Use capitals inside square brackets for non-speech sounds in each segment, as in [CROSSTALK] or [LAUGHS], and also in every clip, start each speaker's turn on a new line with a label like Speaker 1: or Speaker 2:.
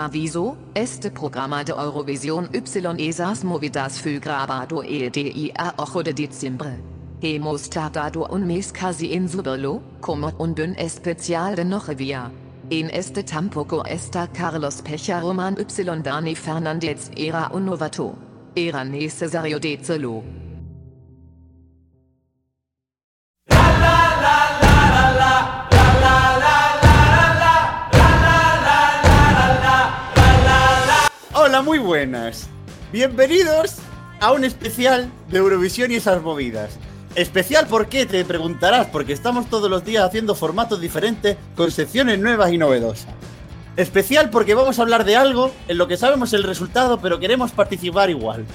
Speaker 1: Aviso, este programa de Eurovisión Y esas movidas fue grabado el día 8 de diciembre. Hemos tardado un mes casi en subirlo, como un buen especial de Nochevia. En este tampoco está Carlos Pecha Roman Y Dani Fernández era un novato. Era necesario decirlo.
Speaker 2: Muy buenas. Bienvenidos a un especial de Eurovisión y esas movidas. Especial por qué, te preguntarás, porque estamos todos los días haciendo formatos diferentes con secciones nuevas y novedosas. Especial porque vamos a hablar de algo en lo que sabemos el resultado, pero queremos participar igual.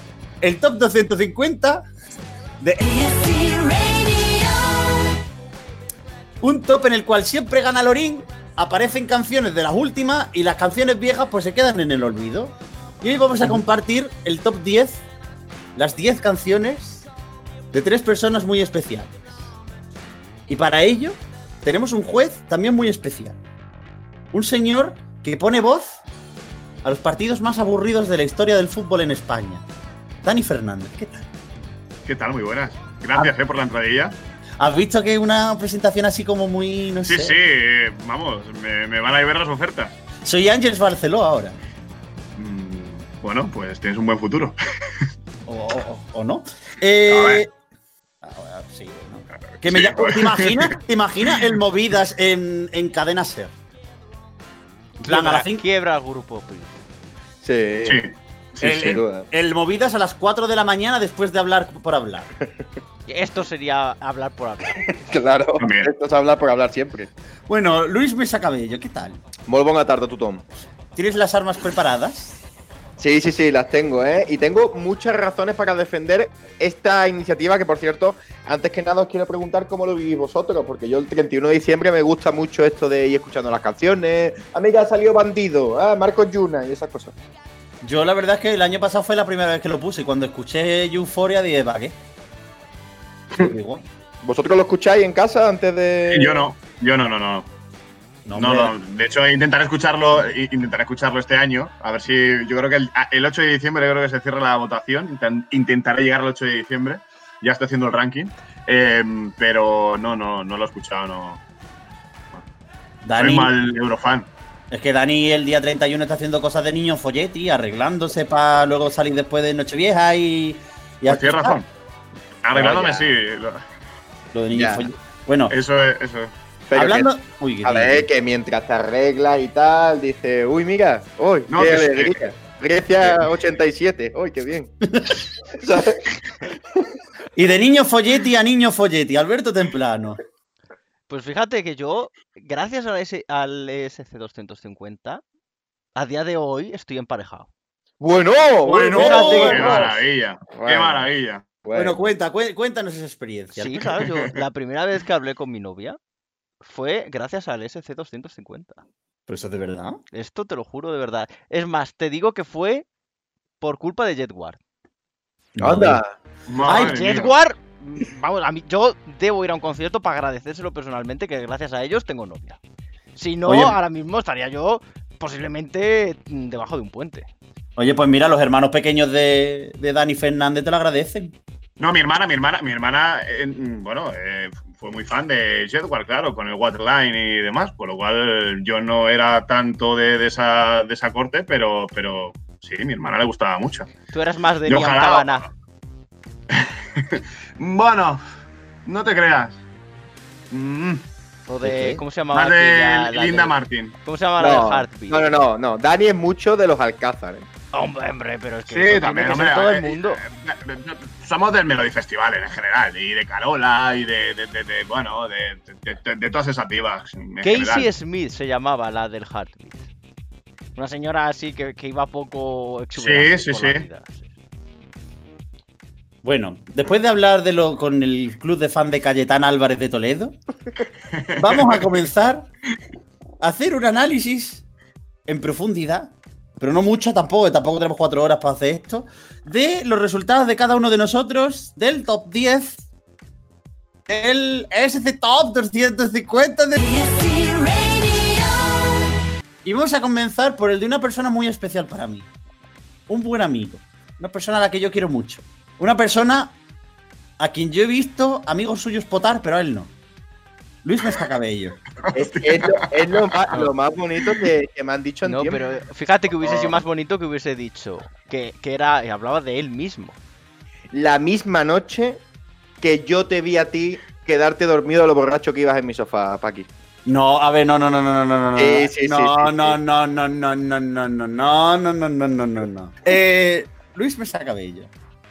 Speaker 2: El top 250 de... Un top en el cual siempre gana Lorín, aparecen canciones de las últimas y las canciones viejas pues se quedan en el olvido. Y hoy vamos a compartir el top 10, las 10 canciones de tres personas muy especiales. Y para ello tenemos un juez también muy especial. Un señor que pone voz a los partidos más aburridos de la historia del fútbol en España. Dani Fernández, ¿qué tal?
Speaker 3: ¿Qué tal? Muy buenas. Gracias eh, por la entradilla.
Speaker 2: ¿Has visto que una presentación así como muy, no
Speaker 3: Sí,
Speaker 2: sé?
Speaker 3: sí, eh, vamos, me, me van a ver las ofertas.
Speaker 2: Soy Ángeles Barceló ahora.
Speaker 3: Bueno, pues tienes un buen futuro.
Speaker 2: O, o- o no. Eh, ahora sí, ¿no? Que me
Speaker 3: Sí, pues.
Speaker 2: ¿Te imaginas? ¿Te imaginas el movidas en, en cadena ser? Plan, a
Speaker 4: Quiebra,
Speaker 2: las
Speaker 4: quiebra el grupo. pues.
Speaker 5: Sí,
Speaker 3: Sí.
Speaker 5: sí,
Speaker 2: el,
Speaker 5: sin
Speaker 2: el-
Speaker 5: duda.
Speaker 2: el movidas a las 4 de la mañana después de hablar por hablar.
Speaker 4: Esto sería hablar por hablar. [LAUGHS]
Speaker 5: Claro,
Speaker 3: También.
Speaker 5: esto es hablar por hablar siempre.
Speaker 2: Bueno, Luis Mesa Cabello, ¿qué tal?
Speaker 5: Molt bona tarda a tothom.
Speaker 2: ¿Tienes las armas preparadas?
Speaker 5: Sí, sí, sí, las tengo, ¿eh? Y tengo muchas razones para defender esta iniciativa, que por cierto, antes que nada os quiero preguntar cómo lo vivís vosotros, porque yo el 31 de diciembre me gusta mucho esto de ir escuchando las canciones. Amiga, salió Bandido, ah, Marcos Yuna y esas cosas.
Speaker 2: Yo la verdad es que el año pasado fue la primera vez que lo puse y cuando escuché Euphoria dije, ¿para qué? [LAUGHS]
Speaker 5: ¿Vosotros lo escucháis en casa antes de...?
Speaker 3: Yo no, yo no, no, no.
Speaker 2: No,
Speaker 3: No. De hecho, intentaré escucharlo, intentaré escucharlo este año. A ver si. Yo creo que el, el 8 de diciembre creo que se cierra la votación. Inten- Intentaré llegar al 8 de diciembre. Ya estoy haciendo el ranking. Eh, pero no, no, no lo he escuchado, no.
Speaker 2: Dani,
Speaker 3: Soy mal eurofan.
Speaker 2: es que Dani el día 31 está haciendo cosas de niño folletti, arreglándose para luego salir después de Nochevieja y... y
Speaker 3: Pues tienes razón. Arreglándome,
Speaker 5: ya.
Speaker 3: sí. lo-
Speaker 2: Lo de niño folletti. Bueno,
Speaker 3: Eso es. Eso es.
Speaker 5: Pero
Speaker 2: hablando... Uy,
Speaker 5: que,
Speaker 2: qué
Speaker 5: a ver, que mientras te arreglas y tal, dice, uy, mira, uy,
Speaker 3: No,
Speaker 5: qué alegría. Grecia 87, uy, qué bien. [LAUGHS]
Speaker 2: Y de niño folletti a niño folletti, Alberto Templano.
Speaker 4: Pues fíjate que yo, gracias al, S- al SC250, a día de hoy estoy emparejado.
Speaker 5: Bueno,
Speaker 2: Bueno,
Speaker 5: fíjate,
Speaker 3: ¡Qué
Speaker 2: Bueno.
Speaker 3: maravilla! ¡Qué
Speaker 5: Bueno.
Speaker 3: maravilla!
Speaker 2: Bueno, cuenta, cué- cuéntanos esa experiencia.
Speaker 4: Sí, claro, yo la primera vez que hablé con mi novia fue gracias al SC250.
Speaker 2: ¿Pero eso es de verdad?
Speaker 4: Esto te lo juro de verdad. Es más, te digo que fue por culpa de Jetward.
Speaker 5: anda.
Speaker 3: Mía.
Speaker 4: Jetward, vamos, a mí, yo debo ir a un concierto para agradecérselo personalmente, que gracias a ellos tengo novia. Si no,
Speaker 2: Oye.
Speaker 4: ahora mismo estaría yo posiblemente debajo de un puente.
Speaker 2: Oye, pues mira, los hermanos pequeños de, de Dani Fernández te lo agradecen.
Speaker 3: No, mi hermana, mi hermana, mi hermana, eh, mm, bueno, eh, fue muy fan de Jetward, claro, con el Waterline y demás, por lo cual yo no era tanto de, de esa, de esa corte, pero, pero sí, mi hermana le gustaba mucho.
Speaker 4: Tú eras más de Liam
Speaker 3: ojalá-
Speaker 4: Cabana. [LAUGHS]
Speaker 3: Bueno, no te creas. Mm,
Speaker 4: O
Speaker 2: ¿De
Speaker 4: de. ¿Cómo se llamaba?
Speaker 3: más de
Speaker 4: aquella, la
Speaker 3: Linda
Speaker 4: del-
Speaker 3: Martin.
Speaker 4: ¿Cómo se llama la
Speaker 5: No,
Speaker 4: del Heartbeat?
Speaker 5: no, no, no, no. Dani es mucho de los Alcázar. ¿eh?
Speaker 4: Hombre, hombre, pero es que.
Speaker 3: Sí, también, hombre.
Speaker 4: todo
Speaker 3: eh,
Speaker 4: el mundo.
Speaker 3: eh, eh, Somos del Melody Festival en general, y de Carola, y de, de- de- de- bueno, de, todas esas divas.
Speaker 4: Casey
Speaker 3: general.
Speaker 4: Smith se llamaba la del Heartbeat. Una señora así que, que iba poco exuberante
Speaker 3: sí, sí.
Speaker 4: vida, sí.
Speaker 2: Bueno, después de hablar de lo con el club de fan de Cayetán Álvarez de Toledo, vamos a comenzar a hacer un análisis en profundidad, pero no mucho tampoco, tampoco tenemos cuatro horas para hacer esto, de los resultados de cada uno de nosotros del top 10 el SC Top 250 de... Y vamos a comenzar por el de una persona muy especial para mí. Un buen amigo. Una persona a la que yo quiero mucho. Una persona a quien yo he visto amigos suyos potar, pero a él no. Luis Mesta Cabello.
Speaker 5: Es, es lo, es lo más, lo más bonito que, que me han dicho en
Speaker 4: No,
Speaker 5: tiempo.
Speaker 4: pero fíjate que hubiese sido más bonito que hubiese dicho que, que era, eh, hablaba de él mismo.
Speaker 5: La misma noche que yo te vi a ti quedarte dormido a lo borracho que ibas en mi sofá, Paqui.
Speaker 2: No, a ver, no, no, no, no, no, no, no.
Speaker 5: Sí, sí, sí,
Speaker 2: no,
Speaker 5: sí,
Speaker 2: no,
Speaker 5: sí.
Speaker 2: no, no, no, no, no, no, no, no, no, no, no, no, no, no. Eh, Luis Mesa Cabello.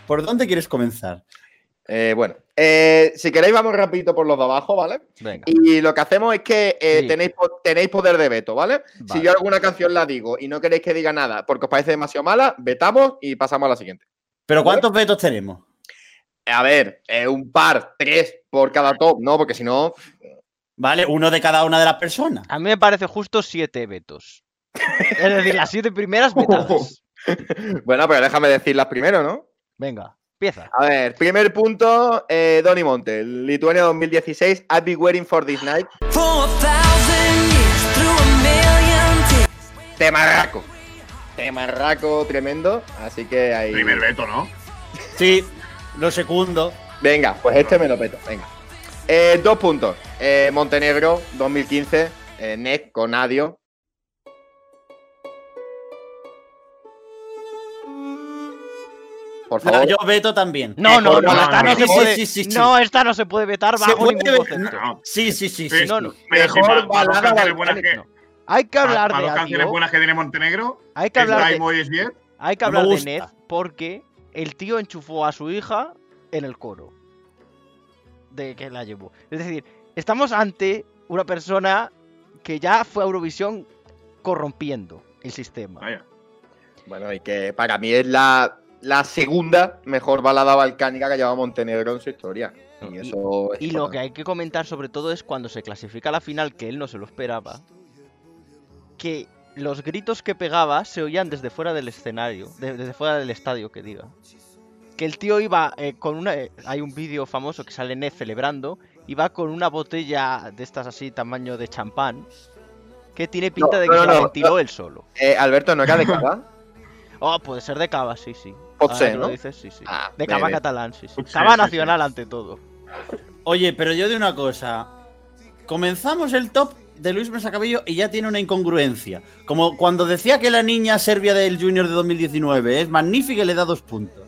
Speaker 2: ¿Por dónde quieres comenzar?
Speaker 5: Eh, bueno, eh, si queréis vamos rapidito por los de abajo, ¿vale?
Speaker 4: Venga.
Speaker 5: Y lo que hacemos es que eh,
Speaker 4: Sí.
Speaker 5: tenéis, tenéis poder de veto, ¿vale? Si yo alguna canción la digo y no queréis que diga nada porque os parece demasiado mala, vetamos y pasamos a la siguiente.
Speaker 2: ¿Pero cuántos vetos tenemos?
Speaker 5: A ver, eh, un par, tres por cada top, ¿no? Porque si no,
Speaker 2: ¿Vale? Uno de cada una de las personas.
Speaker 4: A mí me parece justo siete vetos. Es decir, las siete primeras [LAUGHS] vetadas.
Speaker 5: bueno, pero déjame decirlas primero, ¿no?
Speaker 4: Venga, empieza.
Speaker 5: A ver, primer punto, eh, Donny Monte, Lituania 2016, I've been waiting for this night. Temarraco. Temarraco tremendo, así que ahí...
Speaker 3: Primer veto, ¿no?
Speaker 2: Sí, lo segundo.
Speaker 5: Venga, pues este me lo peto, venga. Eh, dos puntos. Eh, Montenegro 2015, eh, NEC con Adio. Por
Speaker 2: No,
Speaker 5: favor.
Speaker 2: yo veto también.
Speaker 4: No, no, no,
Speaker 5: no,
Speaker 4: esta no,
Speaker 3: no,
Speaker 4: se puede.
Speaker 2: sí, sí, sí.
Speaker 4: No, esta no se puede vetar bajo
Speaker 2: puede
Speaker 4: ningún concepto.
Speaker 3: No.
Speaker 2: Sí, sí, sí,
Speaker 3: Sí.
Speaker 4: No, no.
Speaker 5: Mejor balada
Speaker 3: canciones buenas que,
Speaker 5: balcánica.
Speaker 4: No. Hay que hablar de
Speaker 3: dos canciones buenas que tiene Montenegro,
Speaker 4: Hay que hablar de, hay que
Speaker 2: No
Speaker 4: hablar de. Ned porque el tío enchufó a su hija en el coro. De que la llevó. Es decir, estamos ante una persona que ya fue a Eurovisión corrompiendo el sistema.
Speaker 3: Vaya.
Speaker 5: Bueno, y que para mí es la, la segunda mejor balada balcánica que ha llevado Montenegro en su historia. Y eso
Speaker 4: lo que hay que comentar sobre todo es cuando se clasifica a la final, que él no se lo esperaba, que los gritos que pegaba se oían desde fuera del escenario, de- desde fuera del estadio, que diga. Que el tío iba eh, con una... eh, hay un vídeo famoso que sale Ned celebrando, iba con una botella de estas así, tamaño de champán, que tiene pinta
Speaker 5: No,
Speaker 4: de que
Speaker 5: no,
Speaker 4: se la ventiló él solo.
Speaker 5: Eh, Alberto, ¿no era de [LAUGHS] Cava?
Speaker 4: Oh, puede ser de Cava, sí, sí.
Speaker 5: Pot ser,
Speaker 4: lo
Speaker 5: ¿no?
Speaker 4: dices, sí, sí.
Speaker 5: Ah,
Speaker 4: de Cava catalán, sí, sí.
Speaker 3: Sí,
Speaker 4: Cava
Speaker 3: sí, sí.
Speaker 4: nacional ante todo.
Speaker 2: Oye, pero yo de una cosa. Comenzamos el top de Luis Mesa Cabello y ya tiene una incongruencia. Como cuando decía que la niña serbia del Junior de 2019 es magnífica y le da dos puntos.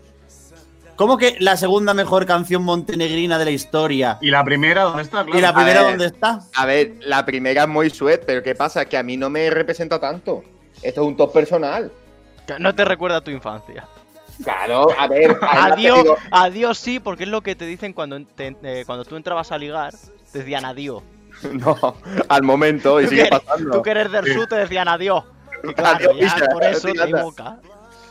Speaker 2: ¿Cómo que la segunda mejor canción montenegrina de la historia?
Speaker 3: ¿Y la primera dónde está? Claro.
Speaker 2: ¿Y la primera
Speaker 5: ver.
Speaker 2: dónde está?
Speaker 5: A ver, la primera es muy sweat, pero ¿qué pasa? Que a mí no me representa tanto. Esto es un top personal.
Speaker 4: Que No te recuerda a tu infancia.
Speaker 5: Claro, a ver. [LAUGHS]
Speaker 4: Adiós,
Speaker 5: digo-
Speaker 4: adiós sí, porque es lo que te dicen cuando, te- eh, cuando tú entrabas a ligar. Te decían adiós. [LAUGHS]
Speaker 5: No, al momento, y sigue pasando.
Speaker 4: tú que eres del
Speaker 3: Sí.
Speaker 4: sur te decían adiós. Y claro,
Speaker 5: Adiós,
Speaker 4: ya por eso te evoca.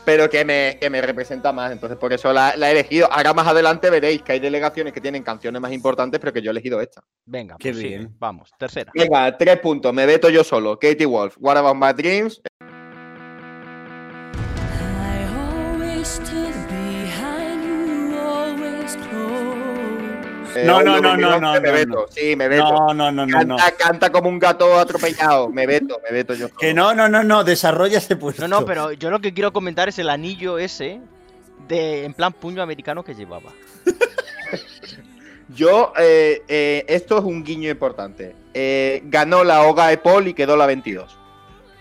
Speaker 5: Pero que me, que me representa más, entonces por eso la, la he elegido. Ahora más adelante veréis que hay delegaciones que tienen canciones más importantes, pero que yo he elegido esta.
Speaker 4: Venga,
Speaker 2: Qué
Speaker 4: pues
Speaker 2: bien.
Speaker 4: Vamos, tercera.
Speaker 5: Venga, tres puntos, me veto yo solo. Katie Wolf, What About My Dreams.
Speaker 2: No, no, no, no,
Speaker 5: 2011,
Speaker 2: no,
Speaker 5: Me
Speaker 2: no,
Speaker 5: veto,
Speaker 2: no.
Speaker 5: sí, me veto.
Speaker 2: No, no, no, no, no.
Speaker 5: Canta, canta como un gato atropellado. Me veto, me veto yo.
Speaker 2: Que no, no, no, no. Desarrolla ese puesto.
Speaker 4: No, no, pero yo lo que quiero comentar es el anillo ese de en plan puño americano que llevaba. [LAUGHS]
Speaker 5: Yo, eh, eh, esto es un guiño importante. Eh, ganó la Oga de Paul y quedó la 22.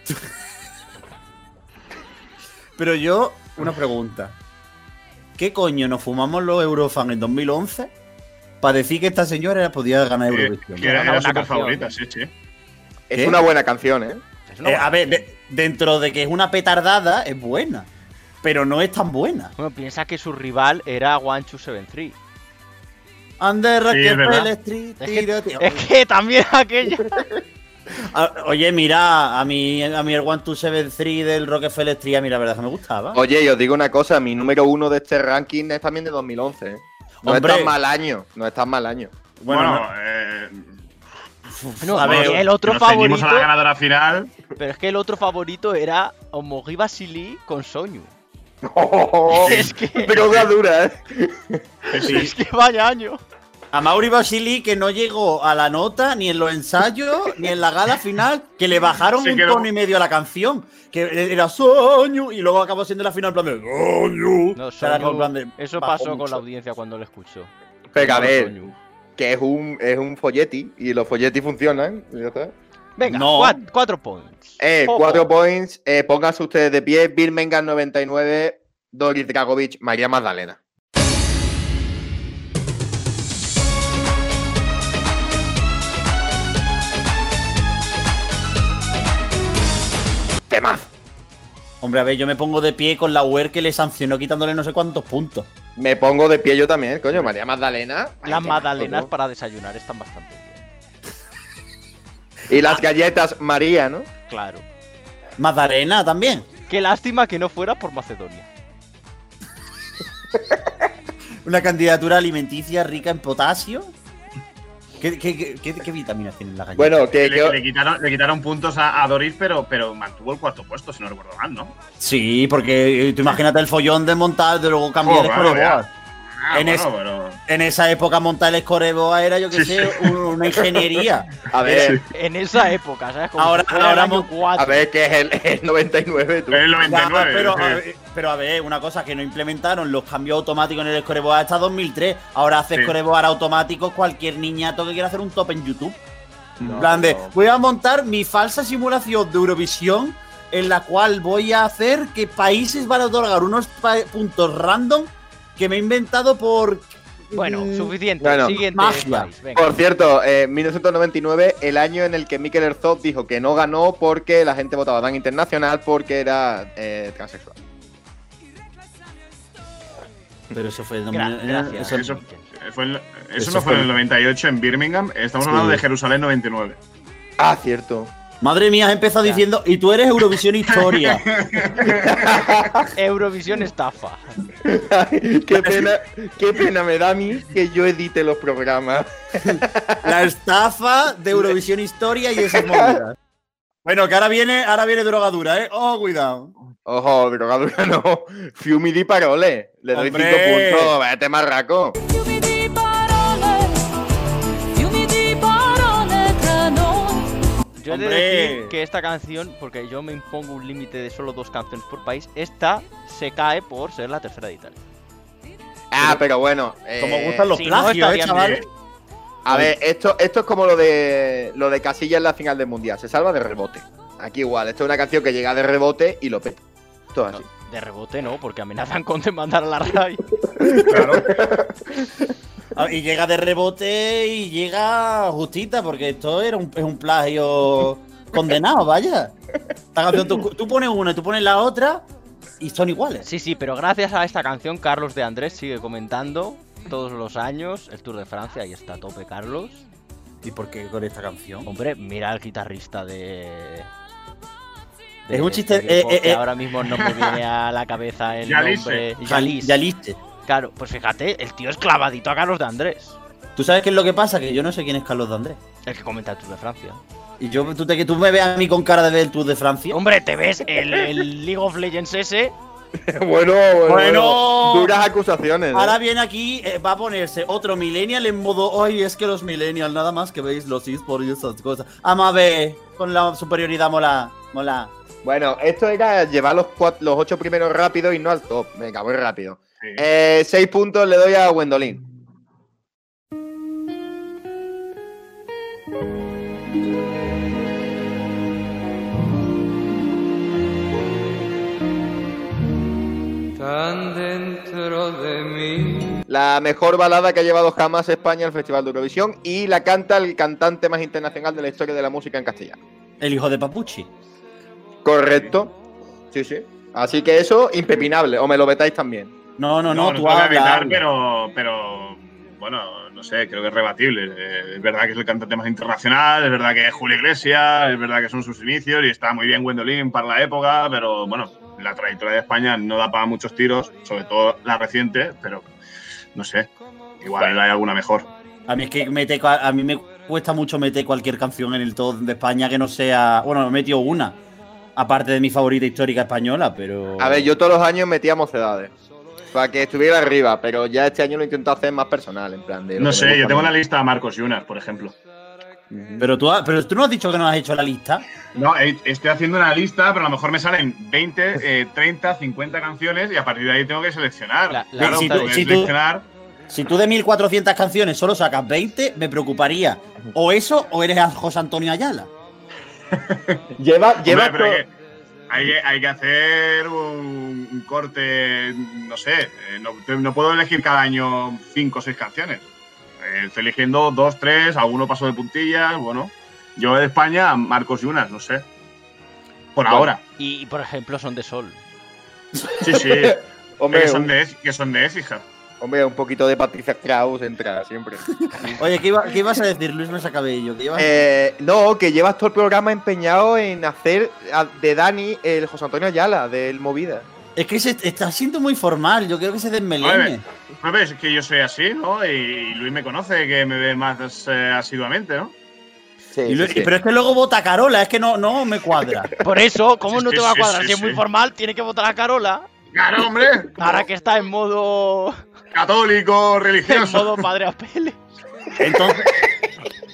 Speaker 5: [LAUGHS]
Speaker 2: Pero yo, una pregunta. ¿Qué coño nos fumamos los Eurofans en 2011 para decir que esta señora podía ganar
Speaker 3: Que,
Speaker 2: Eurovisión?
Speaker 3: que era,
Speaker 4: Una
Speaker 3: era
Speaker 4: buena
Speaker 3: súper
Speaker 4: canción.
Speaker 3: favorita, sí, sí.
Speaker 5: Es
Speaker 2: ¿Qué?
Speaker 5: una buena canción, ¿eh?
Speaker 4: Una
Speaker 2: Eh, a ver, de- dentro de que es una petardada, es buena. Pero no es tan buena.
Speaker 4: Bueno, piensa que su rival era One Two Seven Three.
Speaker 2: Under
Speaker 3: Sí.
Speaker 2: Street,
Speaker 4: Es que-
Speaker 2: tiro, tío.
Speaker 4: Es que también aquella. [LAUGHS] [LAUGHS]
Speaker 2: Ah, Oye, mira, a mí, a mí el One Two Seven Three del Rockefeller Street, a mí la verdad es que me gustaba.
Speaker 5: Oye, y os digo una cosa, mi número uno de este ranking es también de 2011, ¿eh? No
Speaker 2: Hombre.
Speaker 5: es tan mal año, no es tan mal año.
Speaker 2: Bueno,
Speaker 3: Bueno,
Speaker 2: no-
Speaker 3: eh,
Speaker 4: No,
Speaker 2: A ver,
Speaker 4: el otro
Speaker 3: nos
Speaker 4: favorito.
Speaker 3: a la ganadora final.
Speaker 4: Pero es que el otro favorito era Omogi Basili con Soñu. [LAUGHS] Es que.
Speaker 5: Droga dura, ¿eh?
Speaker 3: sí. [LAUGHS]
Speaker 4: Es que vaya año.
Speaker 2: A Mauri Basili que no llegó a la nota ni en los ensayos [LAUGHS] ni en la gala final, que le bajaron un
Speaker 3: quedó-
Speaker 2: tono y medio a la canción, que era sueño y luego acabó siendo la final en plan de.
Speaker 4: No, Soñu-
Speaker 2: en plan de-
Speaker 4: eso pasó con
Speaker 2: mucho.
Speaker 4: la audiencia cuando lo escuchó.
Speaker 5: Pero a ver,
Speaker 4: Soñu.
Speaker 5: que es un, es un folleti y los folletis funcionan. y ya está.
Speaker 4: Venga,
Speaker 2: No.
Speaker 4: cuat- cuatro points.
Speaker 5: Eh, cuatro points. Eh, pónganse ustedes de pie. Birmingham 99, Doris Dragovic, María Magdalena. Temaz.
Speaker 2: Hombre, a ver, yo me pongo de pie con la UER que le sancionó quitándole no sé cuántos puntos.
Speaker 5: Me pongo de pie yo también, coño. María Magdalena.
Speaker 4: Las magdalenas para desayunar están bastante bien.
Speaker 5: Y las galletas María, ¿no?
Speaker 4: Claro.
Speaker 2: Magdalena también.
Speaker 4: Qué lástima que no fuera por Macedonia. [LAUGHS]
Speaker 2: Una candidatura alimenticia rica en potasio. ¿Qué, qué- qué- qué- qué vitaminas tienen las galletas?
Speaker 5: Bueno, que,
Speaker 3: Le,
Speaker 5: que-
Speaker 3: le quitaron, le quitaron puntos a, a Doris, pero, pero mantuvo el cuarto puesto, si no recuerdo mal, ¿no?
Speaker 2: Sí, porque eh, tú imagínate el follón de montar, de luego cambiar
Speaker 3: Oh,
Speaker 2: scoreboard.
Speaker 3: Ah,
Speaker 2: En
Speaker 3: bueno,
Speaker 2: ese-
Speaker 3: pero-
Speaker 2: En esa época montar el scoreboard era, yo qué
Speaker 3: Sí,
Speaker 2: sé, un- una ingeniería.
Speaker 5: a ver,
Speaker 4: En esa época, ¿sabes? Como
Speaker 2: Ahora- ahora
Speaker 5: a ver, que es el, el 99, tú.
Speaker 3: En el
Speaker 2: Ya,
Speaker 3: 99.
Speaker 2: pero, a ver, pero a ver, una cosa que no implementaron los cambios automáticos en el scoreboard hasta 2003. Ahora hace
Speaker 3: Sí.
Speaker 2: scoreboard automático cualquier niñato que quiera hacer un top en YouTube. En
Speaker 5: No,
Speaker 2: plan de,
Speaker 5: no.
Speaker 2: voy a montar mi falsa simulación de Eurovisión en la cual voy a hacer que países van a otorgar unos puntos random que me he inventado por...
Speaker 4: Bueno,
Speaker 2: mm,
Speaker 4: suficiente.
Speaker 5: Bueno,
Speaker 4: Siguiente.
Speaker 5: Por cierto, eh, 1999, el año en el que Mikel Herzog dijo que no ganó porque la gente votaba tan internacional porque era eh, transexual.
Speaker 2: Pero eso fue...
Speaker 4: Gra- gracias.
Speaker 2: eso-
Speaker 3: Eso, fue en- eso
Speaker 2: Eso
Speaker 3: no fue en el 98 en Birmingham, estamos
Speaker 2: Sí.
Speaker 3: hablando de Jerusalén 99.
Speaker 5: Ah, cierto.
Speaker 2: Madre mía, has empezado
Speaker 4: Ya.
Speaker 2: diciendo, y tú eres Eurovisión Historia. [LAUGHS]
Speaker 4: Eurovisión estafa. [LAUGHS]
Speaker 5: qué, pena, qué pena me da a mí que yo edite los programas. [LAUGHS]
Speaker 2: La estafa de Eurovisión Historia y esas movidas. Bueno, que ahora viene, ahora viene drogadura, ¿eh? Oh, cuidado.
Speaker 5: Ojo, drogadura no. Fiumi di parole. Le doy
Speaker 2: Hombre.
Speaker 5: 5 puntos. Vete marraco.
Speaker 4: Yo he de decir que esta canción, porque yo me impongo un límite de solo dos canciones por país, esta se cae por ser la tercera de Italia.
Speaker 5: Ah, pero bueno.
Speaker 2: Como
Speaker 5: eh,
Speaker 2: gustan los
Speaker 4: si no,
Speaker 2: plagios, ¿eh,
Speaker 4: bien.
Speaker 5: A ver, esto, esto es como lo de lo de Casilla en la final del mundial. Se salva de rebote. Aquí igual. Esto es una canción que llega de rebote y lo peta. Todo
Speaker 4: No,
Speaker 5: así.
Speaker 4: de rebote no, porque amenazan con demandar a la RAI.
Speaker 2: Ah, [LAUGHS] [LAUGHS] Y llega de rebote y llega justita, porque esto era un, es un plagio condenado, vaya. Esta canción, tú, tú pones una y tú pones la otra y son iguales.
Speaker 4: Sí, sí, pero gracias a esta canción, Carlos de Andrés sigue comentando todos los años el Tour de Francia. Ahí está a tope, Carlos.
Speaker 2: ¿Y por qué con esta canción?
Speaker 4: Hombre, mira al guitarrista de.
Speaker 2: Es un chiste,
Speaker 4: este
Speaker 2: eh, eh,
Speaker 4: que
Speaker 2: eh.
Speaker 4: ahora mismo no me viene a la cabeza el
Speaker 3: Yalise.
Speaker 4: nombre.
Speaker 2: Ya,
Speaker 4: Yalis. Claro, pues fíjate, el tío es clavadito a Carlos de Andrés.
Speaker 2: ¿Tú sabes qué es lo que pasa? Que yo no sé quién es Carlos de Andrés.
Speaker 4: El que comenta el Tour de Francia.
Speaker 2: Y yo, tú, te, que tú me veas a mí con cara de ver el Tour de Francia.
Speaker 4: Hombre, ¿te ves el, el League of Legends ese? [LAUGHS]
Speaker 5: bueno, bueno,
Speaker 2: Bueno.
Speaker 5: Duras acusaciones. ¿eh?
Speaker 2: Ahora viene aquí, eh, va a ponerse otro millennial en modo, ay, es que los millennials, nada más que veis los esports y esas cosas. Vamos a ver, con la superioridad mola, mola.
Speaker 5: Bueno, esto era llevar los, cuat- los ocho primeros rápido y no al top. Venga, voy rápido.
Speaker 3: Sí.
Speaker 5: Eh, seis puntos le doy a Wendolin.
Speaker 6: tan dentro de mí.
Speaker 5: La mejor balada que ha llevado jamás España al Festival de Eurovisión y la canta el cantante más internacional de la historia de la música en castellano.
Speaker 2: El hijo de Papuchi.
Speaker 5: ¿Correcto? Sí, sí. Así que eso, impepinable. O me lo vetáis también.
Speaker 2: No, no, no,
Speaker 3: no
Speaker 2: tú habla,
Speaker 3: evitar,
Speaker 2: habla.
Speaker 3: pero, pero bueno, no sé, creo que es rebatible. Eh, es verdad que es el cantante más internacional, es verdad que es Julio Iglesias, es verdad que son sus inicios y está muy bien Gwendolyn para la época, pero bueno, la trayectoria de España no da para muchos tiros, sobre todo la reciente, pero no sé, igual hay alguna mejor.
Speaker 2: A mí es que mete, a mí me cuesta mucho meter cualquier canción en el top de España que no sea. Bueno, he metido una. Aparte de mi favorita histórica española, pero.
Speaker 5: A ver, yo todos los años metía mocedades. Para que estuviera arriba, pero ya este año lo intento hacer más personal, en plan de.
Speaker 3: No sé, yo
Speaker 5: a
Speaker 3: tengo la lista de Marcos Yunas, por ejemplo.
Speaker 2: Pero tú, has- pero tú no has dicho que no has hecho la lista.
Speaker 3: No, eh, estoy haciendo una lista, pero a lo mejor me salen 20, eh, 30, 50 canciones y a partir de ahí tengo que seleccionar.
Speaker 4: La- la
Speaker 3: claro,
Speaker 2: si tú-
Speaker 3: seleccionar.
Speaker 2: Si tú de 1400 canciones solo sacas 20, me preocuparía. O eso, o eres a José Antonio Ayala.
Speaker 5: Lleva, lleva
Speaker 3: Hombre, hay, que, hay, hacer un, un corte, no sé, eh, no, no puedo elegir cada año 5 o 6 canciones. Eh, estoy eligiendo 2, 3, alguno paso de puntillas, bueno. Yo de España, Marcos Yunas, no sé. Por
Speaker 5: Bueno.
Speaker 3: ahora.
Speaker 4: Y, y, por ejemplo, son de sol.
Speaker 3: Sí, sí. [LAUGHS]
Speaker 5: hombre,
Speaker 3: que, son de, que son de Écija.
Speaker 5: Hombre, un poquito de Patricia Kraus entra siempre. [LAUGHS]
Speaker 2: Oye, ¿qué, iba- qué ibas a decir, Luis Mesa Cabello? ¿Qué ibas-
Speaker 5: Eh, no, que llevas todo el programa empeñado en hacer a- de Dani el José Antonio Ayala, del Movida.
Speaker 2: Es que se está siendo muy formal. Yo creo que se desmelene.
Speaker 3: Oye, No ves que yo soy así, ¿no? Y, y Luis me conoce, que me ve más eh, asiduamente, ¿no?
Speaker 5: Sí,
Speaker 2: Y
Speaker 5: sí,
Speaker 2: lo-
Speaker 5: sí.
Speaker 2: Pero es que luego vota Carola, es que no, no me cuadra.
Speaker 4: Por eso, ¿cómo
Speaker 3: Sí,
Speaker 4: no te va a cuadrar?
Speaker 3: sí,
Speaker 4: si es muy formal, tiene que votar a Carola.
Speaker 3: ¡Claro, hombre!
Speaker 4: Ahora que está en modo.
Speaker 3: Católico,
Speaker 4: En
Speaker 3: religioso.
Speaker 4: modo padre Apele.
Speaker 2: Entonces,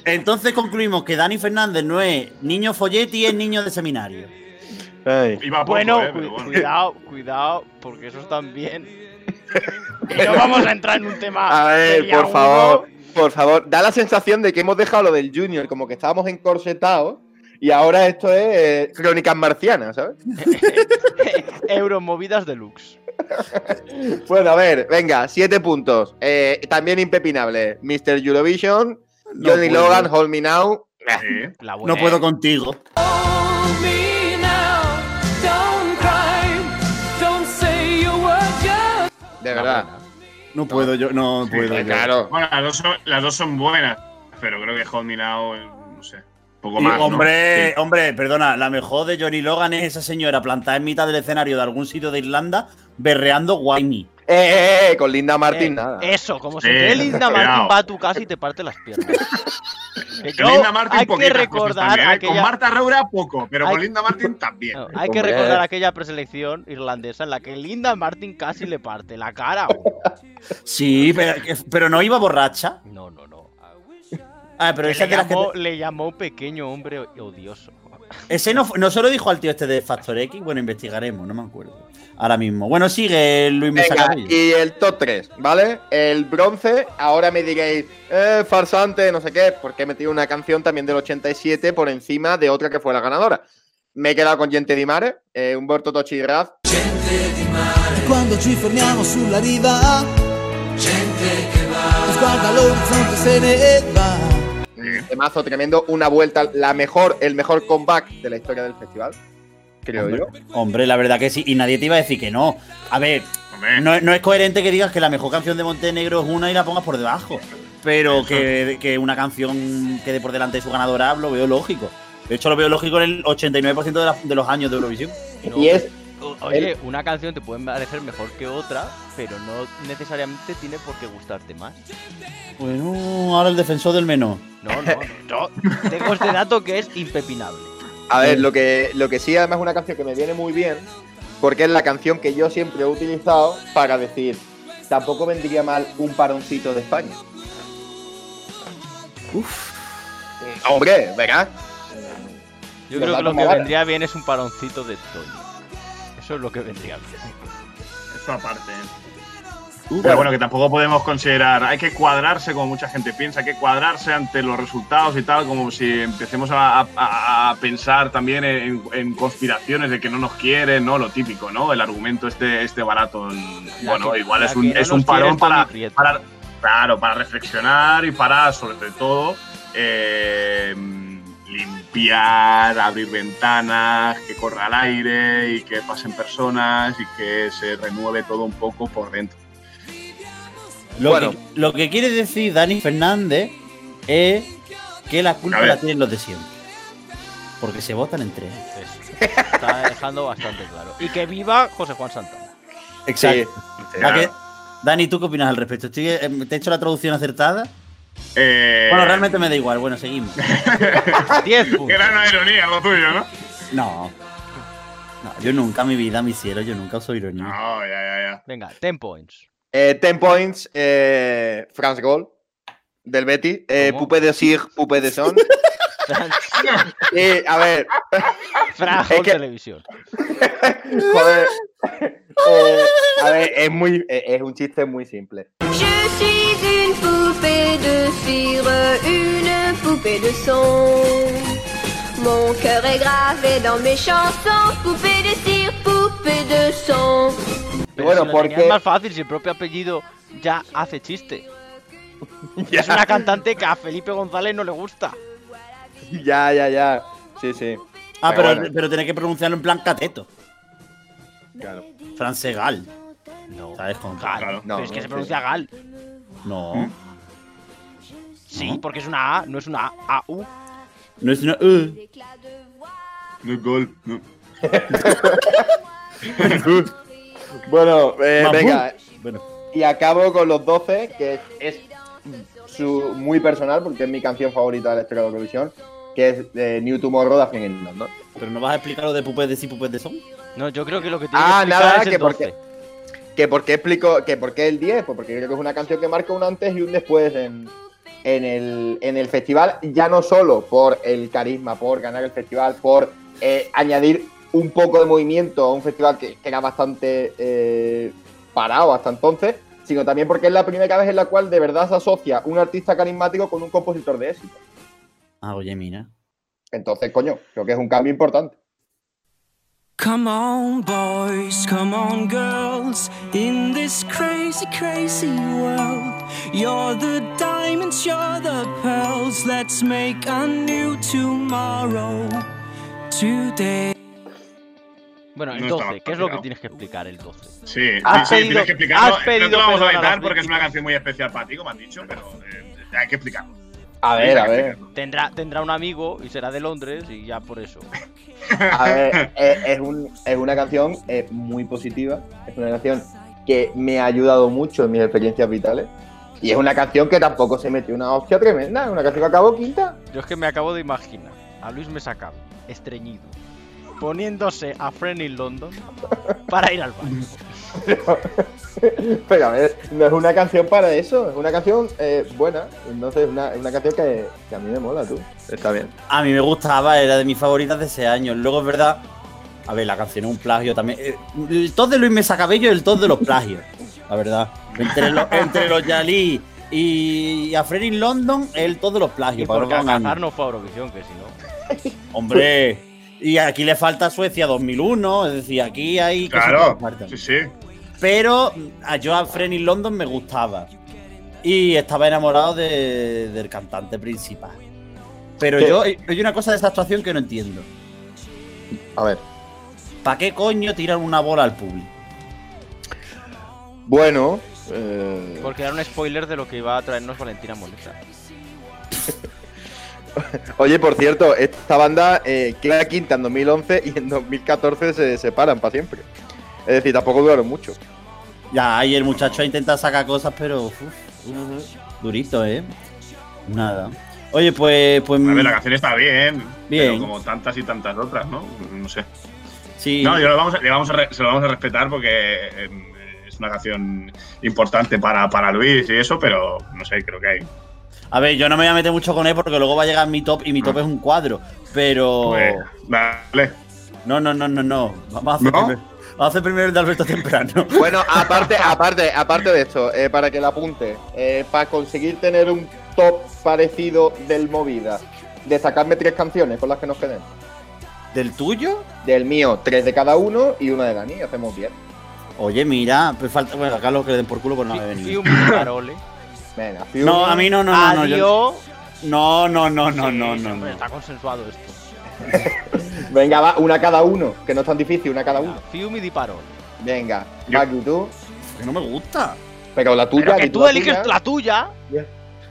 Speaker 2: entonces concluimos que Dani Fernández no es niño folletti, es niño de seminario.
Speaker 3: Poco,
Speaker 4: Bueno,
Speaker 3: eh,
Speaker 4: cu-
Speaker 3: bueno.
Speaker 4: cuidado, cuidado, porque esos [LAUGHS] también. No vamos a entrar en un tema.
Speaker 5: A ver, por favor, por favor. Da la sensación de que hemos dejado lo del Junior, como que estábamos encorsetados. Y ahora esto es eh, crónicas marcianas, ¿sabes? [LAUGHS]
Speaker 4: Euromovidas deluxe. [LAUGHS]
Speaker 5: Bueno, a ver, venga, siete puntos. Eh, también impepinable. Mr. Eurovision,
Speaker 2: No
Speaker 5: Johnny
Speaker 2: puedo.
Speaker 5: Logan, Hold Me Now.
Speaker 3: Sí.
Speaker 4: La buena.
Speaker 2: No puedo contigo.
Speaker 7: Hold me now, don't cry, don't say a word just
Speaker 5: De verdad.
Speaker 2: No puedo yo, no
Speaker 3: Sí,
Speaker 2: puedo yo.
Speaker 5: claro.
Speaker 3: Bueno, las dos, son, las dos son buenas, pero creo que Hold Me Now, eh, no sé,
Speaker 2: hombre,
Speaker 3: Sí.
Speaker 2: hombre, perdona, la mejor de Johnny Logan es esa señora plantada en mitad del escenario de algún sitio de Irlanda berreando Whiny.
Speaker 5: Eh, eh, eh, con Linda
Speaker 4: Eh,
Speaker 5: Martin, nada.
Speaker 4: Eso, como si te Linda Martin
Speaker 3: cuidado.
Speaker 4: va a tu casa y te parte las piernas. [LAUGHS] Yo-
Speaker 3: Linda Martin,
Speaker 4: hay que recordar
Speaker 3: también, ¿eh?
Speaker 4: aquella,
Speaker 3: Con Marta Roura, poco, pero
Speaker 4: Hay-
Speaker 3: con Linda Martin también.
Speaker 4: no, hay que
Speaker 5: Hombre.
Speaker 4: recordar aquella preselección irlandesa en la que Linda Martin casi le parte la cara.
Speaker 2: Sí, pero, no iba borracha.
Speaker 4: No, no, no.
Speaker 2: Ah, pero
Speaker 4: Que
Speaker 2: esa
Speaker 4: le,
Speaker 2: que
Speaker 4: llamó,
Speaker 2: te-
Speaker 4: le llamó pequeño hombre odioso.
Speaker 2: Ese no, no se lo dijo al tío este de Factor X. Bueno, investigaremos, no me acuerdo. Ahora mismo. Bueno, sigue Luis
Speaker 5: Venga, y el top 3, ¿vale? El bronce, ahora me diréis, eh, farsante, no sé qué, porque he metido una canción también del 87 por encima de otra que fue la ganadora. Me he quedado con Gente di Mare, eh, Umberto Tocci y Raz.
Speaker 8: Quando ci fermiamo sulla riva, gente che va, guarda l'orizzonte se ne va.
Speaker 5: Un Temazo tremendo, una vuelta, la mejor, el mejor comeback de la historia del festival, creo
Speaker 2: Hombre,
Speaker 5: yo.
Speaker 2: hombre, la verdad que sí. Y nadie te iba a decir que no. A ver, no, no es coherente que digas que la mejor canción de Montenegro es una y la pongas por debajo. Pero que, que una canción quede por delante de su ganadora lo veo lógico. De hecho, lo veo lógico en el 89% de, la- de los años de Eurovisión.
Speaker 4: No,
Speaker 5: Y es,
Speaker 4: Oye, una canción te puede parecer mejor que otra, pero no necesariamente tiene por qué gustarte más.
Speaker 2: Bueno, ahora el defensor del menor.
Speaker 4: No, no, no. no. [LAUGHS] Tengo este dato que es impepinable.
Speaker 5: a ver, lo que, lo que sí, además, es una canción que me viene muy bien, porque es la canción que yo siempre he utilizado para decir, tampoco vendría mal un paroncito de España. Uf. Hombre, verás.
Speaker 4: Yo creo que lo que vendría bien es un paroncito de Tony. Eso es lo que vendría
Speaker 3: eso aparte. Pero bueno, que tampoco podemos considerar, hay que cuadrarse como mucha gente piensa, hay que cuadrarse ante los resultados y tal, como si empecemos a, a- a pensar también en, en conspiraciones de que no nos quieren, ¿no? Lo típico, ¿no? El argumento este, este barato.
Speaker 4: La
Speaker 3: Bueno,
Speaker 4: que-
Speaker 3: igual es un,
Speaker 4: no
Speaker 3: es un parón para, para, claro, para reflexionar y para, sobre todo, eh, limpiar, abrir ventanas, que corra el aire y que pasen personas y que se renueve todo un poco por dentro.
Speaker 2: Lo,
Speaker 5: Bueno.
Speaker 2: que, lo que quiere decir Dani Fernández es que la culpa la tienen los de siempre. Porque se votan entre ellos.
Speaker 4: Eso. Está dejando bastante claro. Y que viva José Juan Santana.
Speaker 2: Exacto.
Speaker 5: Sí.
Speaker 2: ¿A qué- Dani, ¿tú qué opinas al respecto? Eh, ¿Te he hecho la traducción acertada?
Speaker 3: Eh,
Speaker 2: Bueno, realmente me da igual. Bueno, seguimos. [LAUGHS]
Speaker 4: 10 puntos.
Speaker 3: Gran ironía lo tuyo, ¿no?
Speaker 2: No. No, yo nunca en mi vida me hicieron, yo nunca uso ironía.
Speaker 3: No, ya, ya, ya.
Speaker 4: Venga, 10 points.
Speaker 5: Eh, 10 points, eh, France Gol, del Betty. Eh. Pupe de Sig, Pupe de Son. y, [LAUGHS] a ver,
Speaker 4: Fra
Speaker 5: Es que-
Speaker 4: Televisión. [LAUGHS]
Speaker 5: joder. Eh, a ver, es, muy, eh, es un chiste muy simple.
Speaker 9: Suis une poupée de cire, une poupée de son. Mon cœur est gravé dans mes chansons, poupée de cire, poupée de son.
Speaker 4: Pero
Speaker 5: bueno,
Speaker 4: si lo
Speaker 5: porque-
Speaker 4: tenías más fácil si el propio apellido ya hace chiste. [LAUGHS] Es una cantante que a Felipe González no le gusta. [LAUGHS]
Speaker 5: Ya, ya, ya. Sí, sí.
Speaker 2: Ah,
Speaker 5: Pero
Speaker 2: pero,
Speaker 5: bueno.
Speaker 2: pero tenés que pronunciarlo en plan cateto.
Speaker 5: Claro.
Speaker 2: Francegal.
Speaker 4: No.
Speaker 2: ¿Sabes? Con
Speaker 4: Gal.
Speaker 3: Claro.
Speaker 4: Pero
Speaker 5: No,
Speaker 4: es que
Speaker 5: no,
Speaker 4: se
Speaker 5: sí.
Speaker 4: pronuncia Gal.
Speaker 2: No.
Speaker 4: Sí,
Speaker 2: No.
Speaker 4: porque es una A, no es una A, AU.
Speaker 2: No es una. Uh.
Speaker 3: No es gol. No. [LAUGHS]
Speaker 5: Bueno, eh, venga.
Speaker 2: Bueno.
Speaker 5: Y acabo con los 12, que es, su, muy personal, porque es mi canción favorita de la historia de Eurovisión, que es eh, New Tomorrow de England, ¿no?
Speaker 2: Pero no vas a explicar lo de pupes de sí, pupes de son.
Speaker 4: No, yo creo que lo que tiene
Speaker 5: Ah,
Speaker 4: que explicar
Speaker 5: nada,
Speaker 4: es el
Speaker 5: que porque-
Speaker 4: 12.
Speaker 5: Que por qué explico, que por qué el 10, pues porque creo que es una canción que marca un antes y un después en, en, el, en el festival, ya no solo por el carisma, por ganar el festival, por eh, añadir un poco de movimiento a un festival que, que era bastante eh, parado hasta entonces, sino también porque es la primera vez en la cual de verdad se asocia un artista carismático con un compositor de éxito.
Speaker 2: Ah, oye, mira.
Speaker 5: Entonces, coño, creo que es un cambio importante.
Speaker 8: Come on, boys, come on, girls, in this crazy, crazy world. You're the diamonds, you're the pearls. Let's make a new tomorrow today.
Speaker 4: Bueno, el
Speaker 3: No está
Speaker 4: 12,
Speaker 3: mal
Speaker 4: ¿qué es lo que tienes que explicar el 12?
Speaker 3: Sí,
Speaker 4: Has
Speaker 3: sí, sí,
Speaker 4: pedido-
Speaker 3: tienes que explicarlo.
Speaker 4: has
Speaker 3: no te
Speaker 4: pedido
Speaker 3: lo vamos a editar porque es una canción muy especial para ti, como has dicho, pero eh, hay que explicarlo.
Speaker 5: A ver, a ver.
Speaker 4: Tendrá, tendrá un amigo y será de Londres y ya por eso. [LAUGHS] [LAUGHS]
Speaker 5: A ver, es, es un- es una canción eh, muy positiva. Es una canción que me ha ayudado mucho en mis experiencias vitales. Y es una canción que tampoco se metió una hostia tremenda. Es una canción que acabó quinta.
Speaker 4: Yo es que me acabo de imaginar a Luis Mesacado, estreñido, poniéndose a Friend in London para ir al baño. [LAUGHS]
Speaker 5: Pero a ver, no es una canción para eso. Es una canción eh, buena. Entonces, es una, una canción que, que a mí me mola, tú. Está bien.
Speaker 2: A mí me gustaba, era de mis favoritas de ese año. Luego es verdad. A ver, la canción es un plagio también. Eh, El top de Luis Mesa Cabello es el top de los plagios. La verdad. Entre, los- entre los Yali y a Freddy London es el top de los plagios.
Speaker 4: Y
Speaker 2: para
Speaker 4: porque
Speaker 2: que no
Speaker 4: fue a Eurovisión, que si no.
Speaker 2: Hombre. Y aquí le falta Suecia 2001. Es decir, aquí hay. cosas que
Speaker 3: Claro, sí, sí.
Speaker 2: Pero a yo a Freddy London me gustaba. Y estaba enamorado de- del cantante principal. Pero
Speaker 5: ¿Qué?
Speaker 2: yo, hay una cosa de esta actuación que no entiendo.
Speaker 5: A ver.
Speaker 2: ¿Para qué coño tiran una bola al público?
Speaker 5: Bueno. eh,
Speaker 4: Porque era un spoiler de lo que iba a traernos Valentina Molesta. [LAUGHS]
Speaker 5: Oye, por cierto, esta banda eh, queda quinta en 2011 y en 2014 se separan para siempre. Es decir, tampoco duraron mucho.
Speaker 2: Ya, ahí el muchacho ha intentado sacar cosas, pero. uf, uf, durito, ¿eh? Nada. Oye, pues. pues
Speaker 3: A ver, la canción está bien.
Speaker 2: Bien.
Speaker 3: Pero como tantas y tantas otras, ¿no? No sé.
Speaker 2: sí.
Speaker 3: No, yo lo vamos a- le vamos a re- se lo vamos a respetar porque em, es una canción importante para, para Luis y eso, pero no sé, creo que hay.
Speaker 2: A ver, yo no me voy a meter mucho con él porque luego va a llegar mi top y mi top es un cuadro. Pero.
Speaker 3: Pues, vale.
Speaker 2: No, no, no, no, no. Vamos a hacer,
Speaker 3: ¿No?
Speaker 2: primero, vamos a hacer primero el de Alberto Temprano. [LAUGHS]
Speaker 5: Bueno, aparte, [LAUGHS] aparte, aparte de esto, eh, para que la apunte, eh, para conseguir tener un top parecido del Movida, destacarme tres canciones con las que nos quedemos.
Speaker 2: ¿Del tuyo?
Speaker 5: Del mío, tres de cada uno y una de Dani, hacemos bien.
Speaker 2: Oye, mira, pues falta. Bueno, acá lo que le den por culo por no haber venido.
Speaker 4: Fiumi de Parole. [LAUGHS]
Speaker 5: Venga,
Speaker 2: No, a mí no, no, no, no. yo-
Speaker 4: Adiós.
Speaker 2: No, no, no, no,
Speaker 4: Sí,
Speaker 2: no, no, no.
Speaker 4: Está consensuado esto. [LAUGHS]
Speaker 5: Venga, va, una cada uno, que no es tan difícil, una cada uno.
Speaker 4: Fiumi di Parole.
Speaker 5: Venga,
Speaker 3: Yo-
Speaker 5: Maki, tú.
Speaker 2: Que no me gusta.
Speaker 5: Pero la tuya,
Speaker 4: Pero que
Speaker 5: di
Speaker 4: tú
Speaker 5: la
Speaker 4: eliges
Speaker 5: tuya.
Speaker 4: la tuya.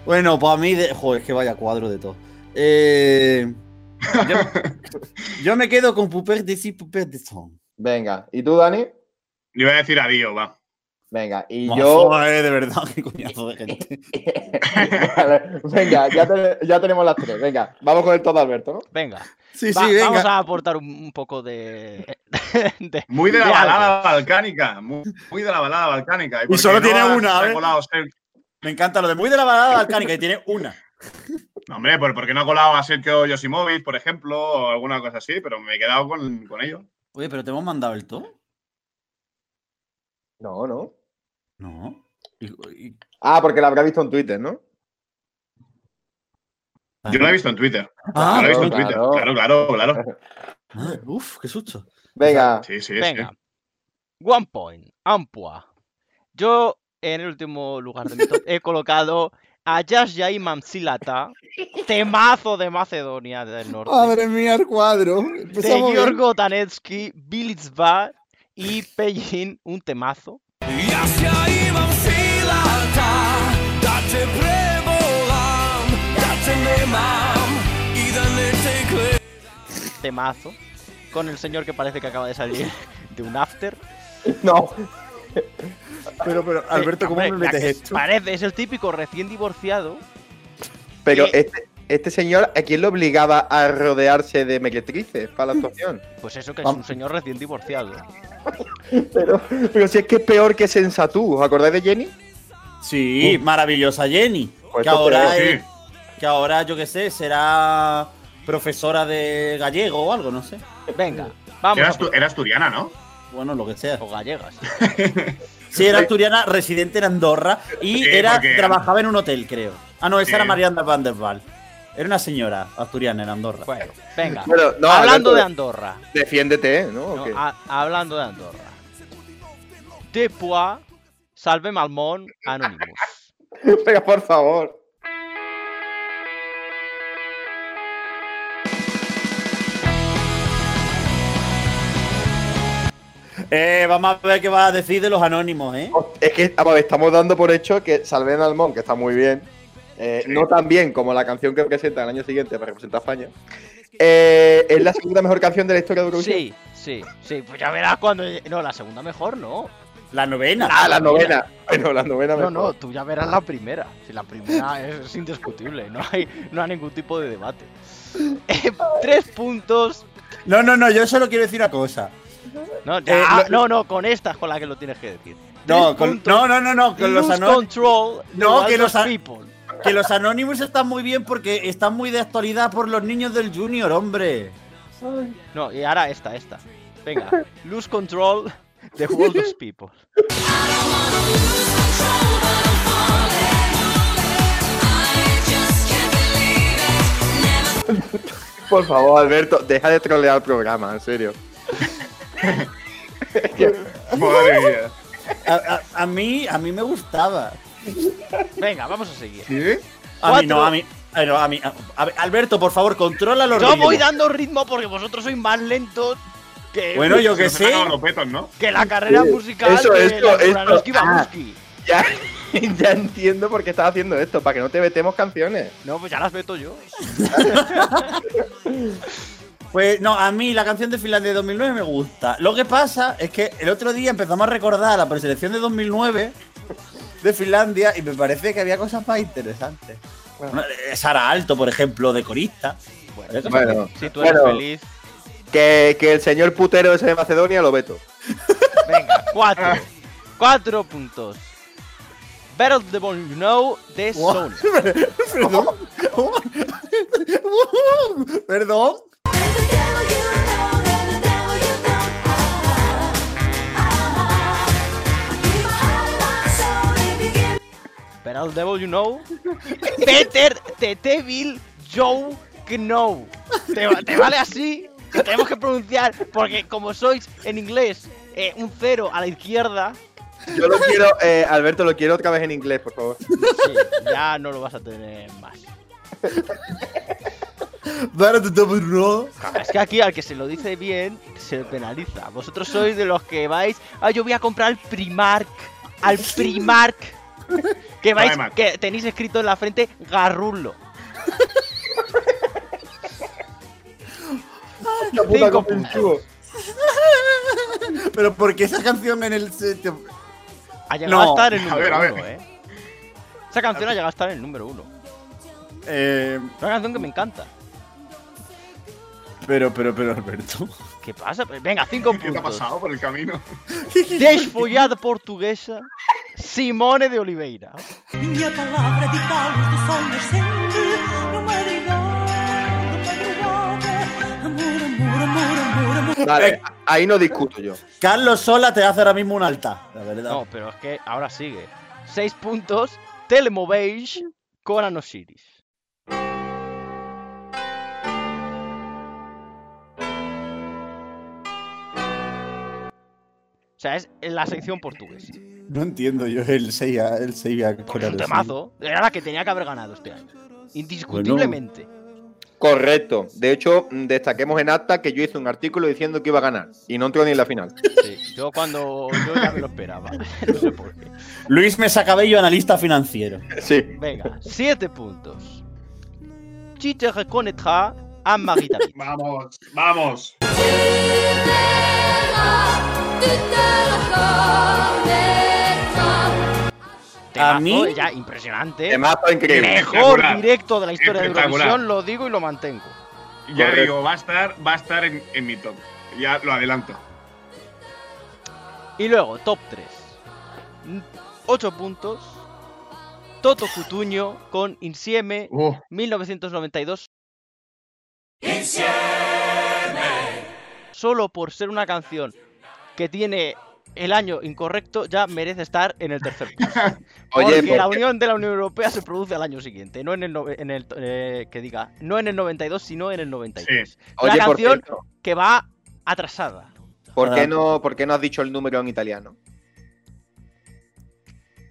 Speaker 2: Bueno, pues a mí. De... Joder, es que vaya cuadro de todo. Eh. Yo, [LAUGHS] yo me quedo con Puper de sí, Puper de son.
Speaker 5: Venga, ¿y tú, Dani?
Speaker 3: Yo voy a decir adiós, va.
Speaker 5: Venga, y yo.
Speaker 2: joder, de verdad, [LAUGHS] qué coñazo de gente.
Speaker 5: Vale, venga, ya, te- ya tenemos las tres. Venga, vamos con el todo Alberto, ¿no?
Speaker 4: Venga.
Speaker 2: Sí,
Speaker 4: Va-
Speaker 2: sí, venga.
Speaker 4: Vamos a aportar un, un poco de. [LAUGHS] de-
Speaker 3: Muy de la
Speaker 4: de algo.
Speaker 3: balada balcánica. Muy, muy de la balada balcánica. porque
Speaker 2: solo
Speaker 3: no
Speaker 2: tiene una, ¿eh?
Speaker 3: colado
Speaker 2: Me encanta lo de muy de la balada balcánica y tiene una.
Speaker 3: No, hombre, por- porque no ha colado a Sergio Yosimovic, por ejemplo, o alguna cosa así, pero me he quedado con, con ello.
Speaker 2: Oye, pero te hemos mandado el todo.
Speaker 5: No, no.
Speaker 2: No. Y- y-
Speaker 5: Ah, porque la habrá visto en Twitter, ¿no?
Speaker 3: Yo lo he visto en Twitter.
Speaker 2: Ah,
Speaker 3: Yo lo he visto en
Speaker 5: claro,
Speaker 3: Twitter.
Speaker 5: claro.
Speaker 3: Claro, claro,
Speaker 2: uf, qué susto.
Speaker 5: Venga,
Speaker 3: Sí, sí,
Speaker 4: Venga.
Speaker 3: sí.
Speaker 4: One point. Ampua. Yo, en el último lugar de mi top, he colocado a Yasha Mamsilata, temazo de Macedonia del Norte.
Speaker 8: Madre mía, el cuadro.
Speaker 4: de
Speaker 8: Empezamos bien.
Speaker 4: Giorgo Tanetsky, Bilitsva y Pejin, un temazo. Temazo. Con el señor que parece que acaba de salir de un after.
Speaker 5: no.
Speaker 2: Pero, pero, Alberto, ¿cómo
Speaker 4: Hombre,
Speaker 2: me metes esto?
Speaker 4: Parece, es el típico recién divorciado.
Speaker 5: Pero este, este señor, ¿a quién lo obligaba a rodearse de mequetrices para la actuación?
Speaker 4: Pues eso que es un señor recién divorciado. [LAUGHS]
Speaker 5: Pero, pero si es que es peor que Sensatú. ¿Os acordáis de Jenny?
Speaker 2: Sí, maravillosa Jenny.
Speaker 5: Pues
Speaker 2: que ahora, es- que ahora, yo qué sé, será profesora de gallego o algo, no sé.
Speaker 4: Venga, vamos.
Speaker 3: Era,
Speaker 4: a
Speaker 3: astu- era asturiana, ¿no?
Speaker 2: Bueno, lo que sea.
Speaker 4: O gallegas. [LAUGHS]
Speaker 2: Sí, era asturiana, residente en Andorra y
Speaker 3: Sí,
Speaker 2: era
Speaker 3: porque-
Speaker 2: trabajaba en un hotel, creo. Ah, no, esa
Speaker 3: Sí.
Speaker 2: era Mariana van der Waal. Era una señora asturiana en Andorra.
Speaker 4: Bueno, venga.
Speaker 5: Bueno, no,
Speaker 4: hablando de Andorra.
Speaker 5: Defiéndete, ¿no? ¿O
Speaker 4: no, hablando de Andorra. Depua, salve Malmón, Anonymous. [LAUGHS]
Speaker 5: Venga, por favor.
Speaker 2: Eh, vamos a ver qué va a decir de los anónimos, ¿eh?
Speaker 5: Es que vamos, estamos dando por hecho que Salven Almón, que está muy bien, eh, no tan bien como la canción que presenta el año siguiente para representar a España, eh, es la segunda mejor canción de la historia de Eurovisión.
Speaker 4: Sí, sí, sí. Pues ya verás cuando. No, la segunda mejor no.
Speaker 2: La novena.
Speaker 5: Ah, la novena. Bueno, la novena
Speaker 4: No,
Speaker 5: mejor.
Speaker 4: no, tú ya verás la primera. Si la primera [LAUGHS] es, es indiscutible, no hay, no hay ningún tipo de debate. [LAUGHS] Eh, tres puntos.
Speaker 2: No, no, no, yo solo quiero decir una cosa.
Speaker 4: No, ya,
Speaker 2: lo-
Speaker 4: no, no, con esta es con la que lo tienes que decir.
Speaker 2: No, con- no, no, no, no, con los,
Speaker 4: Lose control.
Speaker 2: No, que los
Speaker 4: people.
Speaker 2: Que los anónimos están muy bien porque están muy de actualidad por los niños del Junior, hombre.
Speaker 4: No, y ahora esta, esta. Venga, lose control de World of People.
Speaker 5: Por favor, Alberto, deja de trolear el programa, en serio. [LAUGHS]
Speaker 3: Madre mía.
Speaker 2: A, a- a mí, a mí me gustaba.
Speaker 4: Venga, vamos a seguir.
Speaker 2: A mí no, a mí. a- no, a mí- a- a ver, Alberto, por favor, controla los
Speaker 4: Yo voy dando ritmo porque vosotros sois más lentos que,
Speaker 2: Bueno, yo que sé.
Speaker 3: sacan los petos, ¿no?
Speaker 4: que la carrera
Speaker 5: Sí,
Speaker 4: musical
Speaker 5: eso,
Speaker 4: de
Speaker 5: eso,
Speaker 4: la. Buranovsky
Speaker 5: Ah. Ya, [LAUGHS] ya entiendo por qué estás haciendo esto, para que no te vetemos canciones.
Speaker 4: No, pues ya las veto yo. [LAUGHS]
Speaker 2: Pues no, a mí la canción de Finlandia de 2009 me gusta. Lo que pasa es que el otro día empezamos a recordar la preselección de 2009 de Finlandia y me parece que había cosas más interesantes. Bueno, Sara Alto, por ejemplo, de corista.
Speaker 5: Bueno,
Speaker 4: Si tú eres
Speaker 5: bueno,
Speaker 4: feliz.
Speaker 5: que, que el señor putero ese de Macedonia lo veto.
Speaker 4: Venga, cuatro. Cuatro puntos. Battle the Bone You Know de. Sony. [LAUGHS]
Speaker 2: Perdón. Perdón.
Speaker 4: Battle Bone You Know. [LAUGHS] Peter the Devil Joe Know. ¿Te, va- te vale así? Lo tenemos que pronunciar porque como sois en inglés eh, un cero a la izquierda,
Speaker 5: Yo lo quiero, eh, Alberto, lo quiero otra vez en inglés, por favor.
Speaker 4: sí, ya no lo vas a tener más. Es que aquí al que se lo dice bien, se penaliza. Vosotros sois de los que vais. Ah, yo voy a comprar al Primark. Al Primark. [LAUGHS] Que vais,
Speaker 3: Primark.
Speaker 4: que tenéis escrito en la frente Garrulo. [LAUGHS]
Speaker 5: La puta
Speaker 4: Cinco
Speaker 5: comprensivo. [LAUGHS]
Speaker 2: Pero ¿por qué esa canción en el?
Speaker 4: Ha llegado
Speaker 2: No.
Speaker 4: a estar en el
Speaker 3: A
Speaker 4: número
Speaker 3: ver, a ver.
Speaker 4: uno, ¿eh? Esa canción ha llegado a estar en el número uno.
Speaker 2: Eh,
Speaker 4: Es una canción que me encanta.
Speaker 2: pero, pero, pero, Alberto.
Speaker 4: ¿Qué pasa? Venga, cinco [LAUGHS]
Speaker 3: ¿Qué te ha
Speaker 4: puntos.
Speaker 3: pasado por el camino? [LAUGHS]
Speaker 4: Desfollada portuguesa, Simone de Oliveira.
Speaker 8: Minha palavra de palos do sol nascente No madrigal de madrugada Amor, amor, amor, amor, amor
Speaker 5: Vale, ahí no discuto yo.
Speaker 2: Carlos Sola te hace ahora mismo un alta, la verdad.
Speaker 4: No, pero es que ahora sigue. Seis puntos, Telemovage, Conan Osiris. O sea, es la sección portuguesa.
Speaker 2: No entiendo yo el Seiya, el Seiya
Speaker 4: Porque
Speaker 2: con
Speaker 4: es un
Speaker 2: el-
Speaker 4: temazo. Era la que tenía que haber ganado este año. Indiscutiblemente.
Speaker 5: Correcto. De hecho, destaquemos en acta que yo hice un artículo diciendo que iba a ganar y no entró ni en la final.
Speaker 4: Sí, yo cuando. Yo ya me lo esperaba. [LAUGHS] No sé por qué.
Speaker 2: Luis Mesa Cabello, analista financiero.
Speaker 5: Sí.
Speaker 4: Venga, siete puntos. Tu te reconnaîtras a Marita.
Speaker 3: Vamos, vamos.
Speaker 2: A mí-
Speaker 4: ya impresionante.
Speaker 5: Temazo increíble.
Speaker 4: Mejor directo de la historia de. Eurovisión, lo digo y lo mantengo.
Speaker 3: Ya
Speaker 5: Correcto.
Speaker 3: digo, va a estar, va a estar en, en mi top. Ya lo adelanto.
Speaker 4: Y luego, top 3. 8 puntos. Toto Cutuño con Insieme
Speaker 3: Uh,
Speaker 4: 1992. Solo por ser una canción que tiene el año incorrecto, ya merece estar en el tercer puesto. [LAUGHS]
Speaker 5: Oye,
Speaker 4: Porque la unión de la Unión Europea se produce al año siguiente, no en el, nove- en el eh, que diga, no en el 92, sino en el 93. Una
Speaker 5: Oye, por
Speaker 4: canción que va atrasada.
Speaker 5: ¿por qué, no, ¿por qué no has dicho el número en italiano?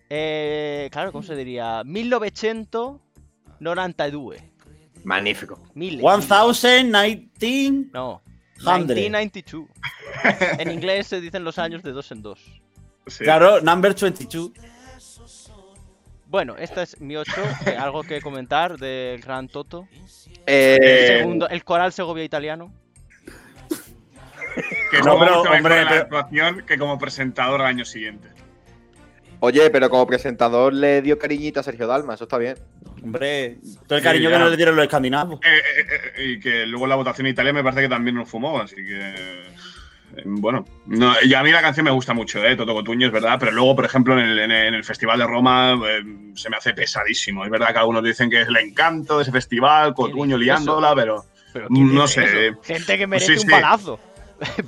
Speaker 4: Eh, claro, ¿cómo se diría? 1992.
Speaker 5: Magnífico.
Speaker 4: Mille.
Speaker 2: 1019.
Speaker 4: No.
Speaker 2: Hundred.
Speaker 4: 1992. En inglés se dicen los años de dos en dos.
Speaker 3: sí.
Speaker 2: Claro, number 22.
Speaker 4: Bueno, esta es mi 8. ¿Algo que comentar del Gran Toto?
Speaker 5: Eh,
Speaker 4: El, segundo, el coral Segovia italiano.
Speaker 3: Que
Speaker 2: No, pero, hombre,
Speaker 3: la
Speaker 2: pero-
Speaker 3: actuación que como presentador al año siguiente.
Speaker 5: Oye, pero como presentador le dio cariñito a Sergio Dalma, eso está bien.
Speaker 2: Hombre, todo el cariño que no le dieron los escandinavos.
Speaker 3: Eh, eh, y que luego en la votación en Italia me parece que también nos fumó, así que. eh, Bueno, no, y a mí la canción me gusta mucho, ¿eh? Toto Cotuño, es verdad, pero luego, por ejemplo, en el, en el- en Festival de Roma eh, se me hace pesadísimo. Es verdad que algunos dicen que es el encanto de ese festival, Cotuño liándola, pero.
Speaker 4: Pero ¿quién
Speaker 3: No sé.
Speaker 4: eso? Gente que merece
Speaker 3: Sí,
Speaker 4: un
Speaker 3: sí.
Speaker 4: palazo.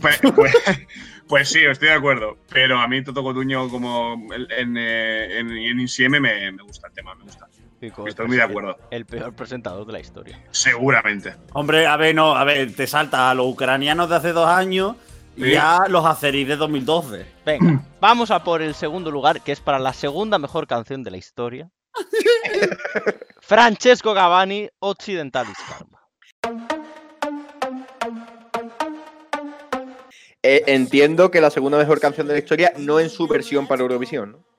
Speaker 3: Pues, pues, pues sí, estoy de acuerdo. Pero a mí Toto Cotuño, como en, eh, en, en Insieme, me, me gusta el tema, me gusta.
Speaker 4: Pico,
Speaker 3: Estoy muy de acuerdo.
Speaker 4: El peor presentador de la historia.
Speaker 3: Seguramente.
Speaker 2: Hombre, a ver, no, a ver, te saltas a los ucranianos de hace dos años y
Speaker 3: Sí.
Speaker 2: ya los azeríes de 2012.
Speaker 4: Venga, [CLEARS THROAT] vamos a por el segundo lugar, que es para la segunda mejor canción de la historia. [LAUGHS] Francesco Gavani, Occidentalis Karma.
Speaker 5: Eh, entiendo que la segunda mejor canción de la historia no en su versión para Eurovisión, ¿no?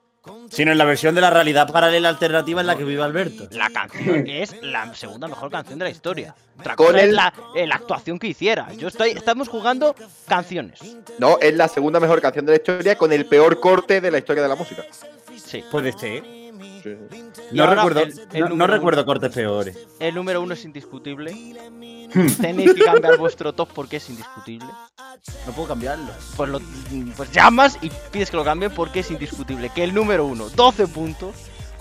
Speaker 2: Sino en la versión de la realidad paralela alternativa en la que vive Alberto.
Speaker 4: La canción es la segunda mejor canción de la historia. Otra
Speaker 5: Con
Speaker 4: cosa es la, eh, la actuación que hiciera. Yo estoy, estamos jugando canciones.
Speaker 5: No, es la segunda mejor canción de la historia con el peor corte de la historia de la música.
Speaker 4: Sí.
Speaker 2: Puede ser.
Speaker 5: Sí.
Speaker 2: No, recuerdo,
Speaker 4: el- el
Speaker 2: no, recuerdo cortes peores.
Speaker 4: El número uno es indiscutible. Tenéis que cambiar vuestro top porque es indiscutible.
Speaker 2: No puedo cambiarlo.
Speaker 4: Pues, lo, pues llamas y pides que lo cambien porque es indiscutible. Que el número uno, 12 puntos.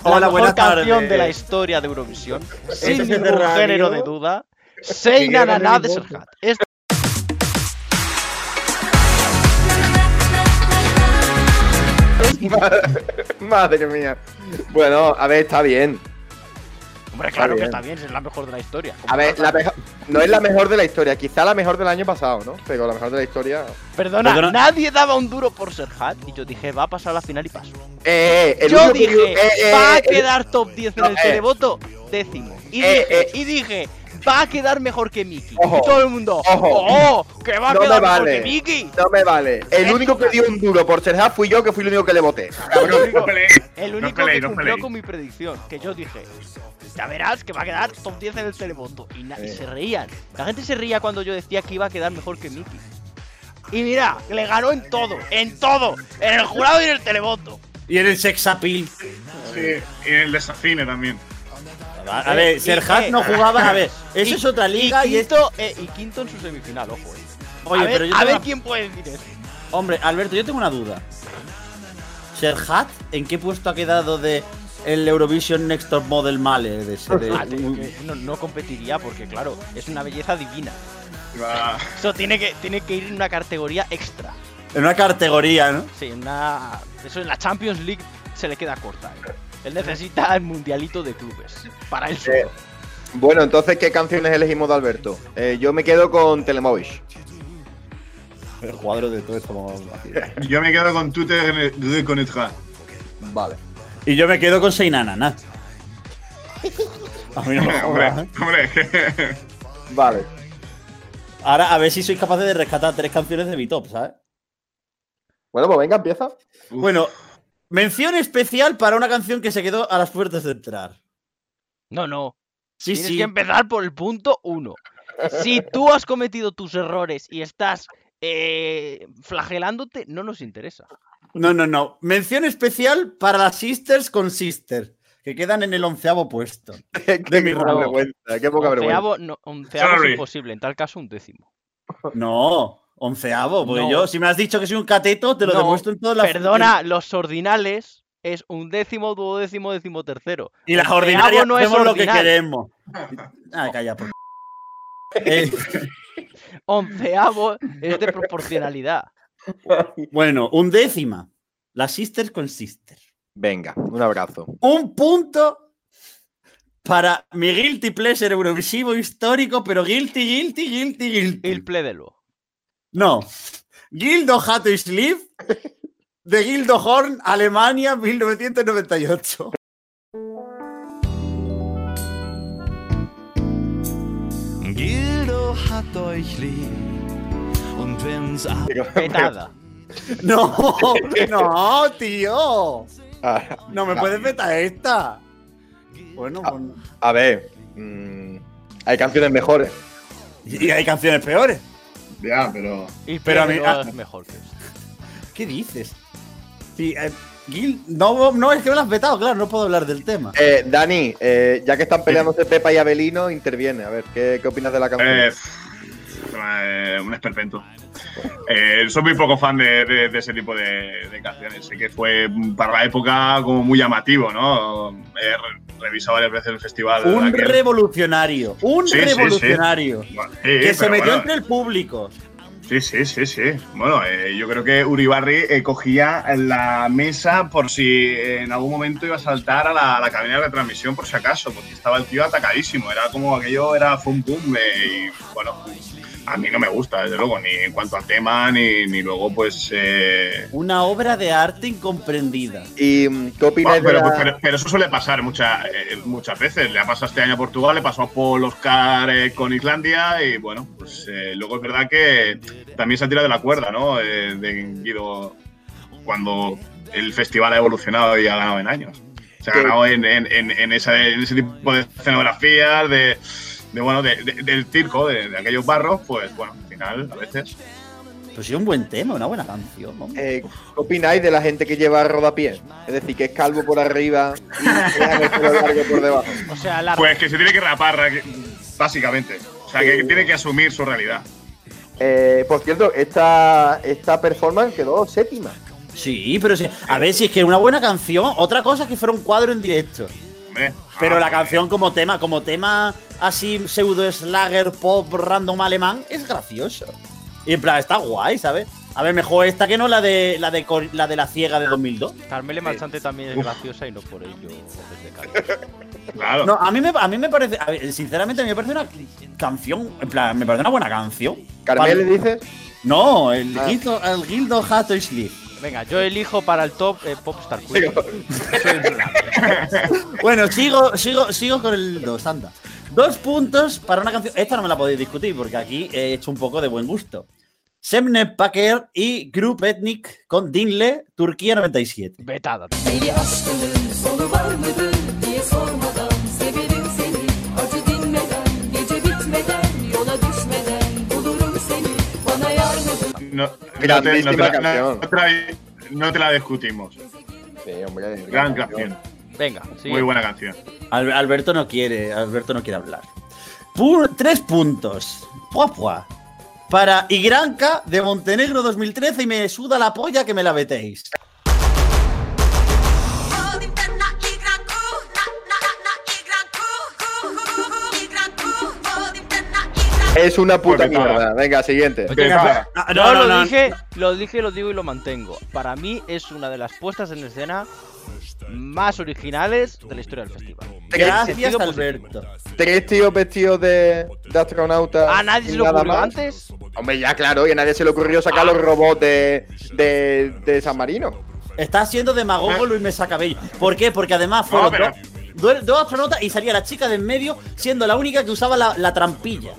Speaker 2: Hola,
Speaker 4: la mejor canción de la historia de Eurovisión. sin
Speaker 2: es de
Speaker 4: ningún
Speaker 2: radio.
Speaker 4: género de duda. Naná
Speaker 2: mi
Speaker 4: de. Serhat.
Speaker 5: Madre mía. Bueno, a ver, está bien.
Speaker 4: Hombre, claro que
Speaker 5: bien.
Speaker 4: está bien, es la mejor de la historia. ¿Cómo
Speaker 5: A ver,
Speaker 4: no?
Speaker 5: la mejo- no es la mejor de la historia, quizá la mejor del año pasado, ¿no? Pero la mejor de la historia.
Speaker 4: Perdona,
Speaker 2: Perdona.
Speaker 4: nadie daba un duro por Serhat y yo dije, va a pasar a la final y paso.
Speaker 5: Eh, el
Speaker 4: yo
Speaker 5: que-
Speaker 4: dije,
Speaker 5: eh, eh,
Speaker 4: va a quedar top 10 en el
Speaker 5: eh.
Speaker 4: televoto, décimo. Y
Speaker 5: Eh,
Speaker 4: dije,
Speaker 5: eh.
Speaker 4: y dije, va a quedar mejor que Miki.
Speaker 5: Ojo,
Speaker 4: y todo el mundo,
Speaker 5: ojo.
Speaker 4: ¡oh! ¡Que va a
Speaker 5: No me
Speaker 4: quedar mejor
Speaker 5: vale.
Speaker 4: que Miki!
Speaker 5: No me vale. El
Speaker 4: Es
Speaker 5: único que dio un duro por Serhat fui yo, que fui el único que le voté.
Speaker 4: El único,
Speaker 3: No
Speaker 4: el que cumplió con mi predicción, que yo dije, ya verás que va a quedar top 10 en el televoto. Y, se reían. La gente se reía cuando yo decía que iba a quedar mejor que Miki. Y mira, le ganó en todo, en todo, en el jurado y en el televoto.
Speaker 2: Y en el sex appeal.
Speaker 3: Sí, y en el desafine también.
Speaker 2: A a ver, Serhat
Speaker 4: eh,
Speaker 2: no jugaba. A ver, eso es otra liga y, es.
Speaker 4: quinto, eh, y quinto en su semifinal, ojo. eh.
Speaker 2: Oye,
Speaker 4: a ver,
Speaker 2: pero yo
Speaker 4: a
Speaker 2: tengo
Speaker 4: ver
Speaker 2: una-
Speaker 4: quién puede decir eso.
Speaker 2: Hombre, Alberto, yo tengo una duda. Serhat, ¿en qué puesto ha quedado de el Eurovision Next Top Model Male? De ese, de-
Speaker 4: Ah, que- que no, no competiría porque, claro, es una belleza divina.
Speaker 3: Va-
Speaker 4: Eso tiene que, tiene que ir en una categoría extra.
Speaker 2: en una categoría, ¿no?
Speaker 4: Sí, en una. Eso en la Champions League se le queda corta. eh. Él necesita el mundialito de clubes. Para él solo.
Speaker 5: Eh, Bueno, entonces, ¿qué canciones elegimos de Alberto? Eh, yo me quedo con Telemovish.
Speaker 2: El cuadro de todo esto. [LAUGHS]
Speaker 3: Yo me quedo con te reconnaîtras.
Speaker 5: Vale.
Speaker 2: Y yo me quedo con Seinanana. [LAUGHS] A mí no me
Speaker 3: Hombre,
Speaker 2: ¿eh?
Speaker 3: hombre.
Speaker 5: Vale.
Speaker 2: Ahora, a ver si sois capaces de rescatar tres canciones de mi top, ¿sabes?
Speaker 5: Bueno, pues venga, empieza.
Speaker 2: Bueno, mención especial para una canción que se quedó a las puertas de entrar.
Speaker 4: No, no.
Speaker 2: Sí,
Speaker 4: Tienes
Speaker 2: sí.
Speaker 4: que empezar por el punto uno. Si tú has cometido tus errores y estás eh, flagelándote, no nos interesa.
Speaker 2: No, no, no. Mención especial para las Sisters con Sisters, que quedan en el onceavo puesto. [LAUGHS]
Speaker 5: qué,
Speaker 2: De mi
Speaker 5: poca vergüenza, qué poca vergüenza.
Speaker 4: Onceavo, no, onceavo es imposible, en tal caso un décimo.
Speaker 2: No, onceavo, porque
Speaker 4: No.
Speaker 2: yo, si me has dicho que soy un cateto, te lo
Speaker 4: No,
Speaker 2: demuestro en todas las.
Speaker 4: Perdona, los ordinales es un décimo, duodécimo, décimo tercero.
Speaker 2: Y las ordinarias
Speaker 4: no es
Speaker 2: hacemos lo que
Speaker 4: ordinal.
Speaker 2: queremos. Ah, calla, por. [LAUGHS] Eh,
Speaker 4: Onceavo es de proporcionalidad.
Speaker 2: bueno, un décima. Las Sisters con Sisters.
Speaker 5: Venga, un abrazo.
Speaker 2: Un punto para mi guilty pleasure eurovisivo histórico, pero guilty, guilty, guilty, guilty.
Speaker 4: Il plédelo.
Speaker 2: No. Gildo Hato Sleeve de Gildo Horn, Alemania, 1998.
Speaker 7: Gildo hat euch lieb. Und wenn's ab
Speaker 4: Petada.
Speaker 2: No, no, tío.
Speaker 5: Ah,
Speaker 2: No me puedes meter esta. Bueno,
Speaker 5: A ver, mm, hay canciones mejores.
Speaker 2: y hay canciones peores.
Speaker 3: Ya, pero.
Speaker 2: Pero a mí- ah.
Speaker 4: es mejor que esto. [LAUGHS]
Speaker 2: ¿Qué dices? Sí, eh, Gil, no, no, es que me lo has vetado, claro, no puedo hablar del tema.
Speaker 5: Eh, Dani, eh, ya que están peleándose Pepa y Abelino, interviene. A ver, ¿qué, qué opinas de la canción?
Speaker 3: Eh, eh, un esperpento. Eh, soy muy poco fan de, de- de ese tipo de, de canciones. Sé que fue para la época como muy llamativo, ¿no? Revisado varias veces el festival.
Speaker 2: Un
Speaker 3: aquel.
Speaker 2: revolucionario, un
Speaker 3: Sí, sí, sí.
Speaker 2: revolucionario.
Speaker 3: Sí,
Speaker 2: Que se metió
Speaker 3: bueno,
Speaker 2: entre el público.
Speaker 3: Sí, sí, sí, sí. Bueno, eh, yo creo que Uribarri eh, cogía la mesa por si en algún momento iba a saltar a la, a la cabina de retransmisión, por si acaso, porque estaba el tío atacadísimo. Era como aquello, era un boom. eh, y bueno, a mí no me gusta, desde luego, ni en cuanto al tema, ni, ni luego, pues. eh,
Speaker 2: Una obra de arte incomprendida.
Speaker 5: ¿Y qué opinas
Speaker 3: bueno,
Speaker 5: de
Speaker 3: pero,
Speaker 5: la-
Speaker 3: pero- pero eso suele pasar mucha- eh, muchas veces. Le ha pasado este año a Portugal, le pasó a Paul Oscar eh, con Islandia y bueno, pues eh, luego es verdad que también se ha tirado de la cuerda, ¿no? Eh, de Guido cuando el festival ha evolucionado y ha ganado en años. Se ha ganado en, en- en- en esa- en ese tipo de escenografías, de, de, bueno, de- de- del circo, de, de aquellos barros, pues bueno, al final a veces.
Speaker 2: Pues sí, un buen tema, una buena canción. ¿no?
Speaker 5: eh, ¿Qué opináis de la gente que lleva rodapiés? Es decir, que es calvo por arriba y largo por debajo.
Speaker 4: O sea, la
Speaker 3: Pues que se tiene que rapar, ra- básicamente. O sea, que tiene que asumir su realidad.
Speaker 5: Eh, por cierto, esta, esta performance quedó séptima.
Speaker 2: Sí, pero sí. A ver si es que una buena canción. Otra cosa es que fuera un cuadro en directo.
Speaker 3: Hombre.
Speaker 2: Pero
Speaker 3: Ah,
Speaker 2: la canción como tema, como tema así pseudo slagger pop random alemán, es gracioso. Y en plan, está guay, ¿sabes? A ver, mejor esta que no la de la de la de la ciega de 2002.
Speaker 4: Carmele Marchante también es graciosa y no por ello es de calidad.
Speaker 3: Claro.
Speaker 2: No, a mí me, a mí me parece, a ver, sinceramente, a mí me parece una canción, en plan, me parece una buena canción.
Speaker 5: ¿Carmel le
Speaker 2: Vale.
Speaker 5: dices?
Speaker 2: No, el,
Speaker 5: Ah.
Speaker 2: Gildo, el Gildo Hato Sleep.
Speaker 4: Venga, yo elijo para el top eh, Popstar Queen. [LAUGHS]
Speaker 2: Bueno, sigo, sigo, sigo con el 2, anda. Dos puntos para una canción. Esta no me la podéis discutir porque aquí he hecho un poco de buen gusto. Semne Packer y Group Ethnic con Dinle, Turquía 97.
Speaker 4: Vetada.
Speaker 3: No, no te, no te la,
Speaker 5: canción.
Speaker 3: no- no te la- no te la discutimos.
Speaker 5: Sí, hombre.
Speaker 3: Gran canción.
Speaker 4: Venga, sí.
Speaker 3: Muy buena canción.
Speaker 2: Al- Alberto no quiere, Alberto no quiere hablar. Tres puntos. Pua, pua. Para Igranca de Montenegro 2013 y me suda la polla que me la vetéis.
Speaker 5: Es una puta
Speaker 3: venga.
Speaker 5: mierda. Venga, siguiente.
Speaker 3: Venga.
Speaker 2: Ah,
Speaker 4: No, lo dije, lo dije, lo digo y lo mantengo. Para mí es una de las puestas en escena más originales de la historia del festival.
Speaker 2: Gracias. Alberto.
Speaker 5: Tres tíos vestidos de, de astronauta.
Speaker 4: ¿A nadie se le ocurrió
Speaker 5: más.
Speaker 4: antes?
Speaker 5: Hombre, ya claro, y a nadie se le ocurrió sacar los robots de, de, de San Marino.
Speaker 2: Está siendo demagogo Luis Mesa Cabello. ¿Por qué? Porque además
Speaker 3: No, pero-
Speaker 2: dos- dos astronautas y salía la chica de en medio siendo la única que usaba la, la trampilla.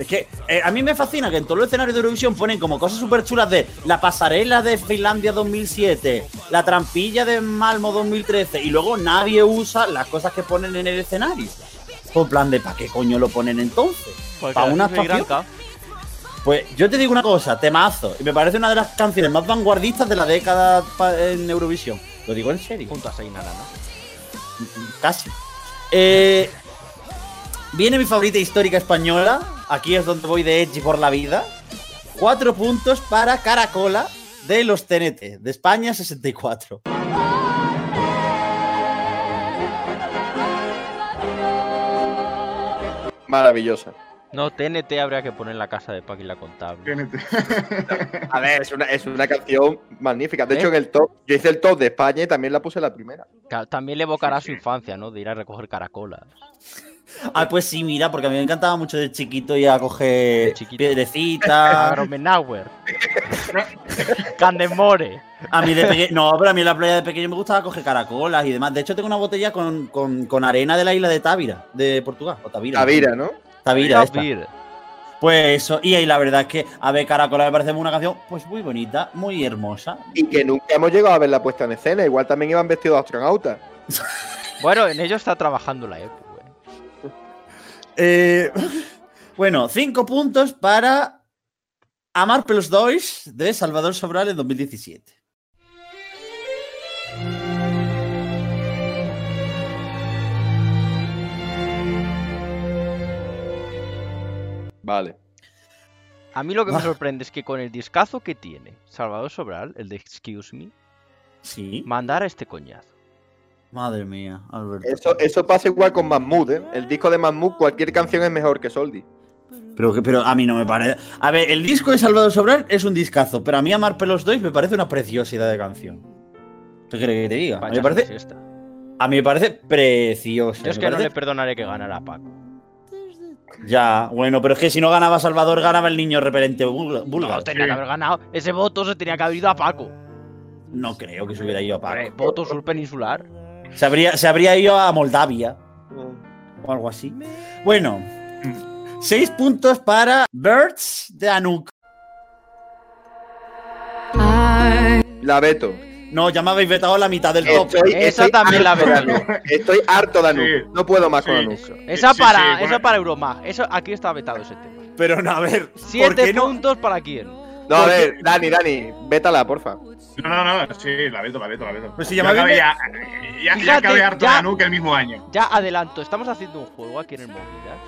Speaker 2: Es que eh, a mí me fascina que en todos los escenarios de Eurovisión ponen como cosas súper chulas de la pasarela de Finlandia 2007, la trampilla de Malmo 2013 y luego nadie usa las cosas que ponen en el escenario. Por plan de ¿para qué coño lo ponen entonces?
Speaker 4: Porque
Speaker 2: ¿Para una actuación? Pues yo te digo una cosa, temazo. Y me parece una de las canciones más vanguardistas de la década en Eurovisión. Lo digo en serio.
Speaker 4: junto a Seinara, ¿no?
Speaker 2: Casi. Eh, viene mi favorita histórica española. Aquí es donde voy de Edgy por la vida. Cuatro puntos para Caracola de los TNT, de España 64.
Speaker 5: Maravillosa.
Speaker 4: No, TNT habría que poner la casa de Paqui la contable.
Speaker 3: TNT.
Speaker 5: A ver, es una, es una canción magnífica. De
Speaker 4: ¿Eh?
Speaker 5: hecho, en el top, yo hice el top de España y también la puse la primera.
Speaker 4: También le evocará su infancia, ¿no? De ir a recoger caracolas.
Speaker 2: Ah, pues sí, mira, porque a mí me encantaba mucho de chiquito ir a coger piedrecitas. [LAUGHS]
Speaker 4: Agromenauer. Candemore.
Speaker 2: A mí de pequeño. No, pero a mí en la playa de pequeño me gustaba coger caracolas y demás. De hecho, tengo una botella con, con- con arena de la isla de Távira, de Portugal. O Tavira.
Speaker 5: Tavira, ¿no?
Speaker 2: Tavira, esta. Pues eso. Y ahí la verdad es que a ver Caracola me parece una canción pues muy bonita, muy hermosa.
Speaker 5: Y que nunca hemos llegado a ver la puesta en escena. Igual también iban vestidos de astronautas.
Speaker 4: Bueno, en ello está trabajando la güey.
Speaker 2: Eh, [LAUGHS] bueno, cinco puntos para Amar pelos dois de Salvador Sobral en 2017.
Speaker 5: Vale.
Speaker 4: A mí lo que me
Speaker 2: Ah.
Speaker 4: sorprende es que con el discazo que tiene Salvador Sobral, el de Excuse Me,
Speaker 2: Sí.
Speaker 4: mandara este coñazo.
Speaker 2: Madre mía, Alberto.
Speaker 5: Eso, eso pasa igual con Mahmood, ¿eh? El disco de Mahmood, cualquier canción es mejor que Soldi.
Speaker 2: Pero, pero a mí no me parece. A ver, el disco de Salvador Sobral es un discazo, pero a mí Amar pelos dois me parece una preciosidad de canción. ¿Qué crees que te diga? A mí me parece,
Speaker 4: siesta.
Speaker 2: a mí me parece preciosa.
Speaker 4: Yo es que no le perdonaré que ganara a Paco.
Speaker 2: Ya, bueno, pero es que si no ganaba Salvador, ganaba el niño repelente búlgaro.
Speaker 4: No, tenía que haber ganado. Ese voto se tenía que haber ido a Paco.
Speaker 2: No creo que se hubiera ido a Paco.
Speaker 4: voto sur peninsular.
Speaker 2: Se habría, se habría ido a Moldavia o algo así. Bueno, seis puntos para Birds de Anuk.
Speaker 5: La veto.
Speaker 2: No, ya me habéis vetado la mitad del top.
Speaker 5: Estoy,
Speaker 4: Esa
Speaker 5: estoy
Speaker 4: también la veto.
Speaker 5: Estoy harto de Anuk.
Speaker 3: Sí.
Speaker 5: No puedo más con. Anuk.
Speaker 4: Esa
Speaker 3: sí,
Speaker 4: para,
Speaker 3: sí,
Speaker 4: esa
Speaker 3: bueno.
Speaker 4: para Euromag. Eso aquí está vetado ese tema.
Speaker 2: Pero no, a ver, ¿por
Speaker 4: Siete
Speaker 2: no?
Speaker 4: puntos para quién.
Speaker 5: No, a ver, Dani, Dani, vétala, porfa.
Speaker 3: No, no, no, sí, la veto, la veto, la veto.
Speaker 2: Pues si ya me
Speaker 3: acabé ya, ya, ya acabé harto
Speaker 4: ya-
Speaker 3: de Anuk el mismo año.
Speaker 4: Ya adelanto, estamos haciendo un juego aquí en el Movidas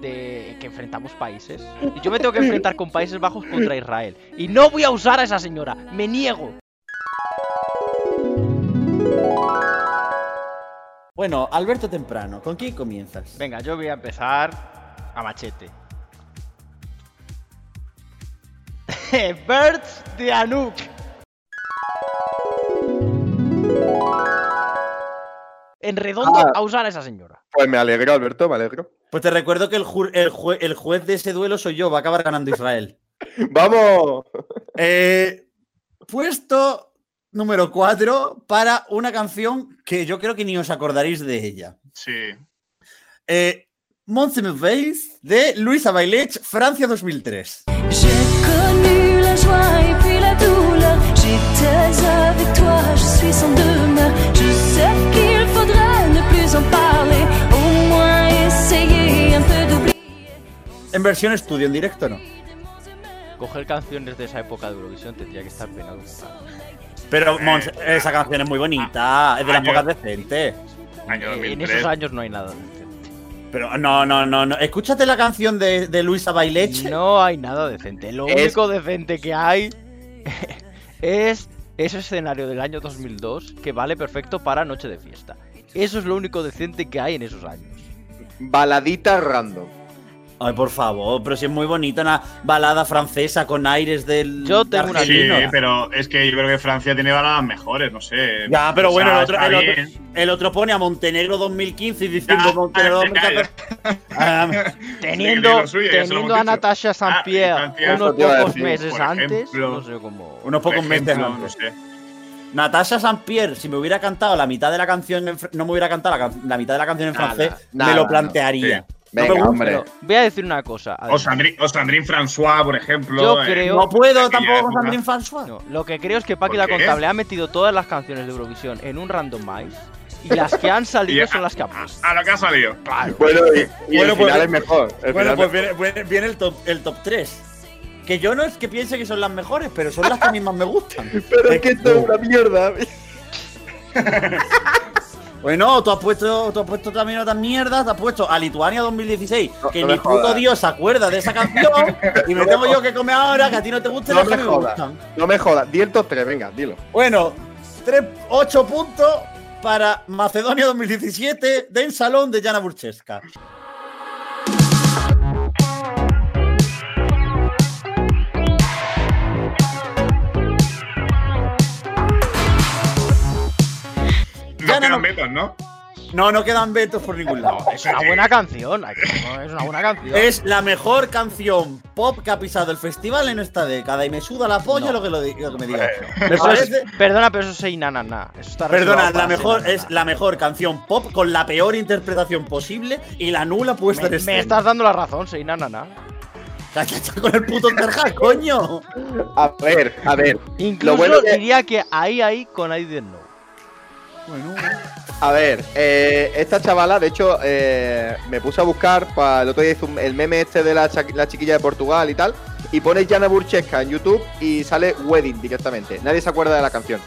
Speaker 4: de que enfrentamos países. Y yo me tengo que enfrentar con Países Bajos contra Israel. Y no voy a usar a esa señora. Me niego.
Speaker 2: Bueno, Alberto Temprano, ¿con quién comienzas?
Speaker 4: Venga, yo voy a empezar a machete. [LAUGHS] Birds de Anuk. En redondo
Speaker 5: Ah.
Speaker 4: a usar a esa señora.
Speaker 5: Pues me alegro, Alberto, me alegro.
Speaker 2: Pues te recuerdo que el, ju- el jue- el juez de ese duelo soy yo, va a acabar ganando Israel. [LAUGHS]
Speaker 5: ¡Vamos!
Speaker 2: Eh, puesto número 4 para una canción que yo creo que ni os acordaréis de ella.
Speaker 3: Sí.
Speaker 2: Eh, veis de Luisa Bailech, Francia 2003.
Speaker 8: J'ai En
Speaker 2: versión estudio, en directo no.
Speaker 4: Coger canciones de esa época de Eurovisión tendría que estar penado.
Speaker 2: Pero Mons, esa canción es muy bonita, es de las
Speaker 3: año-
Speaker 2: pocas decentes.
Speaker 3: Año
Speaker 4: En
Speaker 3: 2003.
Speaker 4: esos años no hay nada.
Speaker 2: Pero no, no, no, no. Escúchate la canción de, de Luisa Baileche.
Speaker 4: No hay nada decente. Lo
Speaker 5: Es-
Speaker 4: único decente que hay [LAUGHS] es ese escenario del año 2002 que vale perfecto para Noche de Fiesta. Eso es lo único decente que hay en esos años.
Speaker 5: Baladita random.
Speaker 2: Ay, por favor, pero si es muy bonita, una balada francesa con aires del.
Speaker 4: Yo tengo una
Speaker 3: Sí, pero es que yo creo que Francia tiene baladas mejores, no sé.
Speaker 2: Ya, pero
Speaker 3: O
Speaker 2: bueno,
Speaker 3: sea,
Speaker 2: el otro, el, otro,
Speaker 3: bien.
Speaker 2: el otro pone a Montenegro 2015 y diciendo
Speaker 3: Ya,
Speaker 2: Montenegro
Speaker 3: ya, ya.
Speaker 2: 2014. Ah, [LAUGHS]
Speaker 4: Teniendo,
Speaker 3: suyo,
Speaker 4: teniendo a
Speaker 3: dicho.
Speaker 4: Natasha Saint-Pierre
Speaker 3: Ah, Francia,
Speaker 4: unos pocos
Speaker 5: decir,
Speaker 4: meses antes,
Speaker 3: ejemplo.
Speaker 4: no sé cómo.
Speaker 2: unos pocos meses
Speaker 3: ejemplo,
Speaker 2: antes.
Speaker 3: no sé.
Speaker 2: Natasha Saint-Pierre, si me hubiera cantado la mitad de la canción, no me hubiera cantado la, mitad de la canción en
Speaker 5: Nada,
Speaker 2: francés,
Speaker 5: nada,
Speaker 2: me lo plantearía. No
Speaker 5: Venga, hombre.
Speaker 4: Voy a decir una cosa.
Speaker 3: O Sandrine, o Sandrine François, por ejemplo.
Speaker 4: Yo
Speaker 3: eh,
Speaker 4: creo-
Speaker 2: No puedo tampoco con
Speaker 3: época.
Speaker 2: Sandrine François.
Speaker 4: No, lo que creo es que Paqui
Speaker 3: ¿Por
Speaker 4: la? Contable ha metido todas las canciones de Eurovisión en un randomize y las que han [LAUGHS] salido son las que ha puesto.
Speaker 3: A lo que ha salido.
Speaker 5: Bueno, y, y
Speaker 2: Bueno,
Speaker 5: el
Speaker 2: pues-
Speaker 5: final es mejor. El
Speaker 2: Bueno,
Speaker 5: final
Speaker 2: pues
Speaker 5: es
Speaker 2: viene, el, top, el top 3. Que yo no es que piense que son las mejores, pero son las que a mí más me gustan. [LAUGHS]
Speaker 5: Pero es que esto es una mierda. [LAUGHS]
Speaker 2: Bueno, tú has puesto, tú has puesto también otras mierdas, te has puesto a Lituania 2016,
Speaker 5: No,
Speaker 2: que
Speaker 5: no
Speaker 2: ni puto. Dios se acuerda de esa canción, y me tengo yo que comer ahora, que a ti no te gusta
Speaker 5: No me
Speaker 2: me
Speaker 5: jodas. No me jodas. Di el top 3, venga, dilo.
Speaker 2: Bueno, 8 puntos para Macedonia 2017 de Salón de Jana Burcheska.
Speaker 3: Quedan
Speaker 2: no.
Speaker 3: vetos, ¿no?
Speaker 2: No, no quedan vetos por ningún lado.
Speaker 4: Es una buena canción. Es una buena canción.
Speaker 2: Es la mejor canción pop que ha pisado el festival en esta década y me suda la polla
Speaker 4: No.
Speaker 2: lo, que lo, que me digas. Me parece,
Speaker 4: Perdona, pero eso es Sei Na Na Na. Eso está
Speaker 2: perdona, la mejor, es la mejor canción pop con la peor interpretación posible y la nula puesta
Speaker 4: Me,
Speaker 2: en
Speaker 4: me
Speaker 2: escena.
Speaker 4: estás dando la razón, Sei Na Na Na.
Speaker 2: Cállate con el puto Terja, coño.
Speaker 5: A ver, a ver.
Speaker 4: Incluso
Speaker 5: bueno que-
Speaker 4: diría que ahí, ahí con I Didn't Know.
Speaker 5: A ver, eh, esta chavala, de hecho, eh, me puse a buscar para el otro día hizo el meme este de la, chiquilla de Portugal y tal. Y pone Jana Burchesca en YouTube y sale Wedding directamente. Nadie se acuerda de la canción.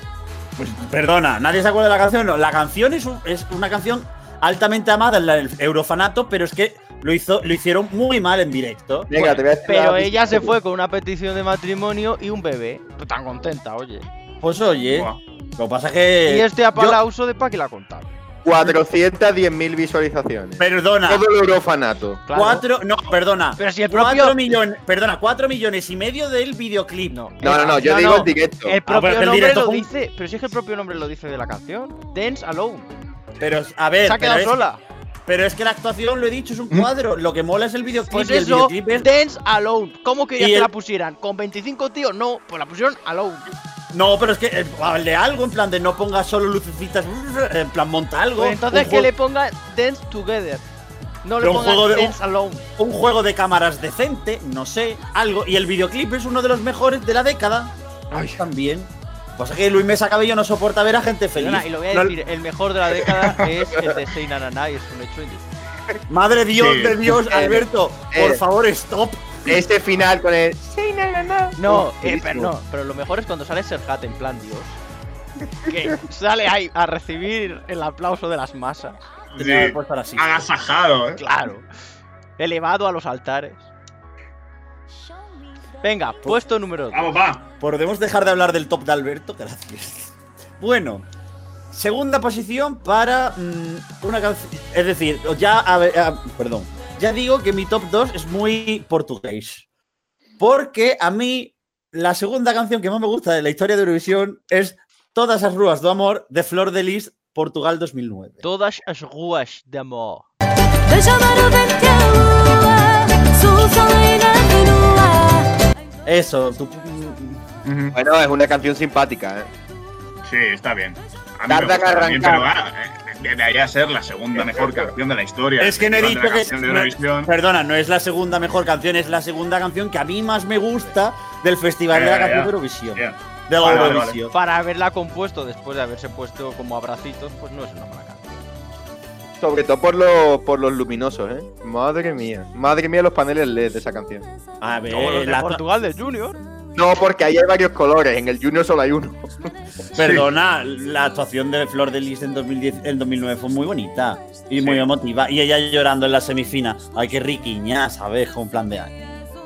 Speaker 2: Pues perdona, nadie se acuerda de la canción. No, la canción es, un- es una canción altamente amada en la- el Eurofanato, pero es que lo, hizo, lo hicieron muy mal en directo.
Speaker 5: Venga, te voy a decir
Speaker 4: Pero
Speaker 5: la-
Speaker 4: ella se fue con una petición de matrimonio y un bebé. Pues tan contenta, oye.
Speaker 2: Pues oye,
Speaker 3: Buah.
Speaker 2: Lo que pasa es que.
Speaker 4: y este
Speaker 2: yo-
Speaker 4: aplauso de Paqui la Contable.
Speaker 5: 410.000 visualizaciones.
Speaker 2: Perdona.
Speaker 5: Todo el Eurofanato.
Speaker 4: Claro.
Speaker 2: Cuatro, no, perdona.
Speaker 4: Pero si el
Speaker 2: cuatro
Speaker 4: propio-
Speaker 2: millones, perdona, cuatro millones y medio del videoclip.
Speaker 4: No,
Speaker 5: No, no, no, yo
Speaker 4: No,
Speaker 5: digo
Speaker 4: no.
Speaker 5: el directo.
Speaker 4: El propio
Speaker 2: pero el
Speaker 4: nombre
Speaker 2: directo
Speaker 4: lo dice. Pero si es que el propio nombre lo dice de la canción. Dance Alone.
Speaker 2: Pero, a ver,
Speaker 4: Se ha
Speaker 2: pero
Speaker 4: quedado
Speaker 2: es,
Speaker 4: sola.
Speaker 2: pero es que la actuación, lo he dicho, es un cuadro. Lo que mola es el videoclip
Speaker 4: Pues
Speaker 2: y el
Speaker 4: eso,
Speaker 2: videoclip es-
Speaker 4: Dance Alone. ¿Cómo querías que
Speaker 2: el-
Speaker 4: la pusieran? ¿Con 25 tíos? No, pues la pusieron Alone.
Speaker 2: No, pero es que eh, de algo, en plan de no ponga solo lucecitas, en plan monta algo.
Speaker 4: Pues entonces
Speaker 2: un,
Speaker 4: que le ponga Dance Together. No le
Speaker 2: un
Speaker 4: ponga
Speaker 2: juego de-
Speaker 4: Dance Alone.
Speaker 2: un juego de cámaras decente, no sé, algo. Y el videoclip es uno de los mejores de la década. También. Pues es que Luis Mesa Cabello no soporta ver a gente feliz.
Speaker 4: Perdona, y lo voy a
Speaker 2: No-
Speaker 4: decir, el mejor de la década es el de Sei Na Na Na y es un hecho indiscutible.
Speaker 2: Madre Dios
Speaker 3: Sí.
Speaker 2: de Dios, [LAUGHS]
Speaker 5: Eh,
Speaker 2: Alberto, por
Speaker 5: eh.
Speaker 2: favor, stop.
Speaker 5: Este final con el.
Speaker 4: No,
Speaker 5: Oh,
Speaker 4: eh,
Speaker 5: buenísimo.
Speaker 4: pero no, pero lo mejor es cuando sale Serhat en plan Dios. [LAUGHS] Que sale ahí a recibir el aplauso de las masas.
Speaker 3: Sí.
Speaker 2: silla.
Speaker 3: Agasajado, ¿eh?
Speaker 4: Claro. Elevado a los altares. Venga, puesto número 2.
Speaker 3: Vamos, va.
Speaker 2: ¿Podemos dejar de hablar del top de Alberto? [LAUGHS] Gracias. Bueno, segunda posición para mm, una canción. Es decir, ya. a ver, ah, perdón. Ya digo que mi top 2 es muy portugués. Porque a mí, la segunda canción que más me gusta de la historia de Eurovisión es Todas as Rúas do Amor de Flor de Lis, Portugal 2009.
Speaker 4: Todas as ruas de amor.
Speaker 2: Eso, tú.
Speaker 5: Bueno, es una canción simpática, ¿eh?
Speaker 3: Sí, está bien. A mí me pero
Speaker 5: arrancar.
Speaker 3: Debería ser la segunda mejor canción de la historia.
Speaker 2: Es que no he dicho que. no- perdona, no es la segunda mejor canción, es la segunda canción que a mí más me gusta del Festival de la Canción
Speaker 3: ya.
Speaker 2: de Eurovisión. De la
Speaker 3: Vale, vale,
Speaker 2: Eurovisión.
Speaker 4: Para haberla compuesto después de haberse puesto como abracitos, pues no es una mala canción.
Speaker 5: Sobre todo por los, por los luminosos, ¿eh? Madre mía. Madre mía los paneles LED de esa canción.
Speaker 2: A ver,
Speaker 4: los de
Speaker 2: la-
Speaker 4: Portugal de Junior.
Speaker 5: No, porque ahí hay varios colores. En el Junior solo hay uno. [LAUGHS]
Speaker 2: Perdona, la actuación de Flor de Lis en 2010, en 2009 fue muy bonita y muy emotiva. Y ella llorando en la semifina. Ay, qué riquiña, ¿sabes? Con plan de año.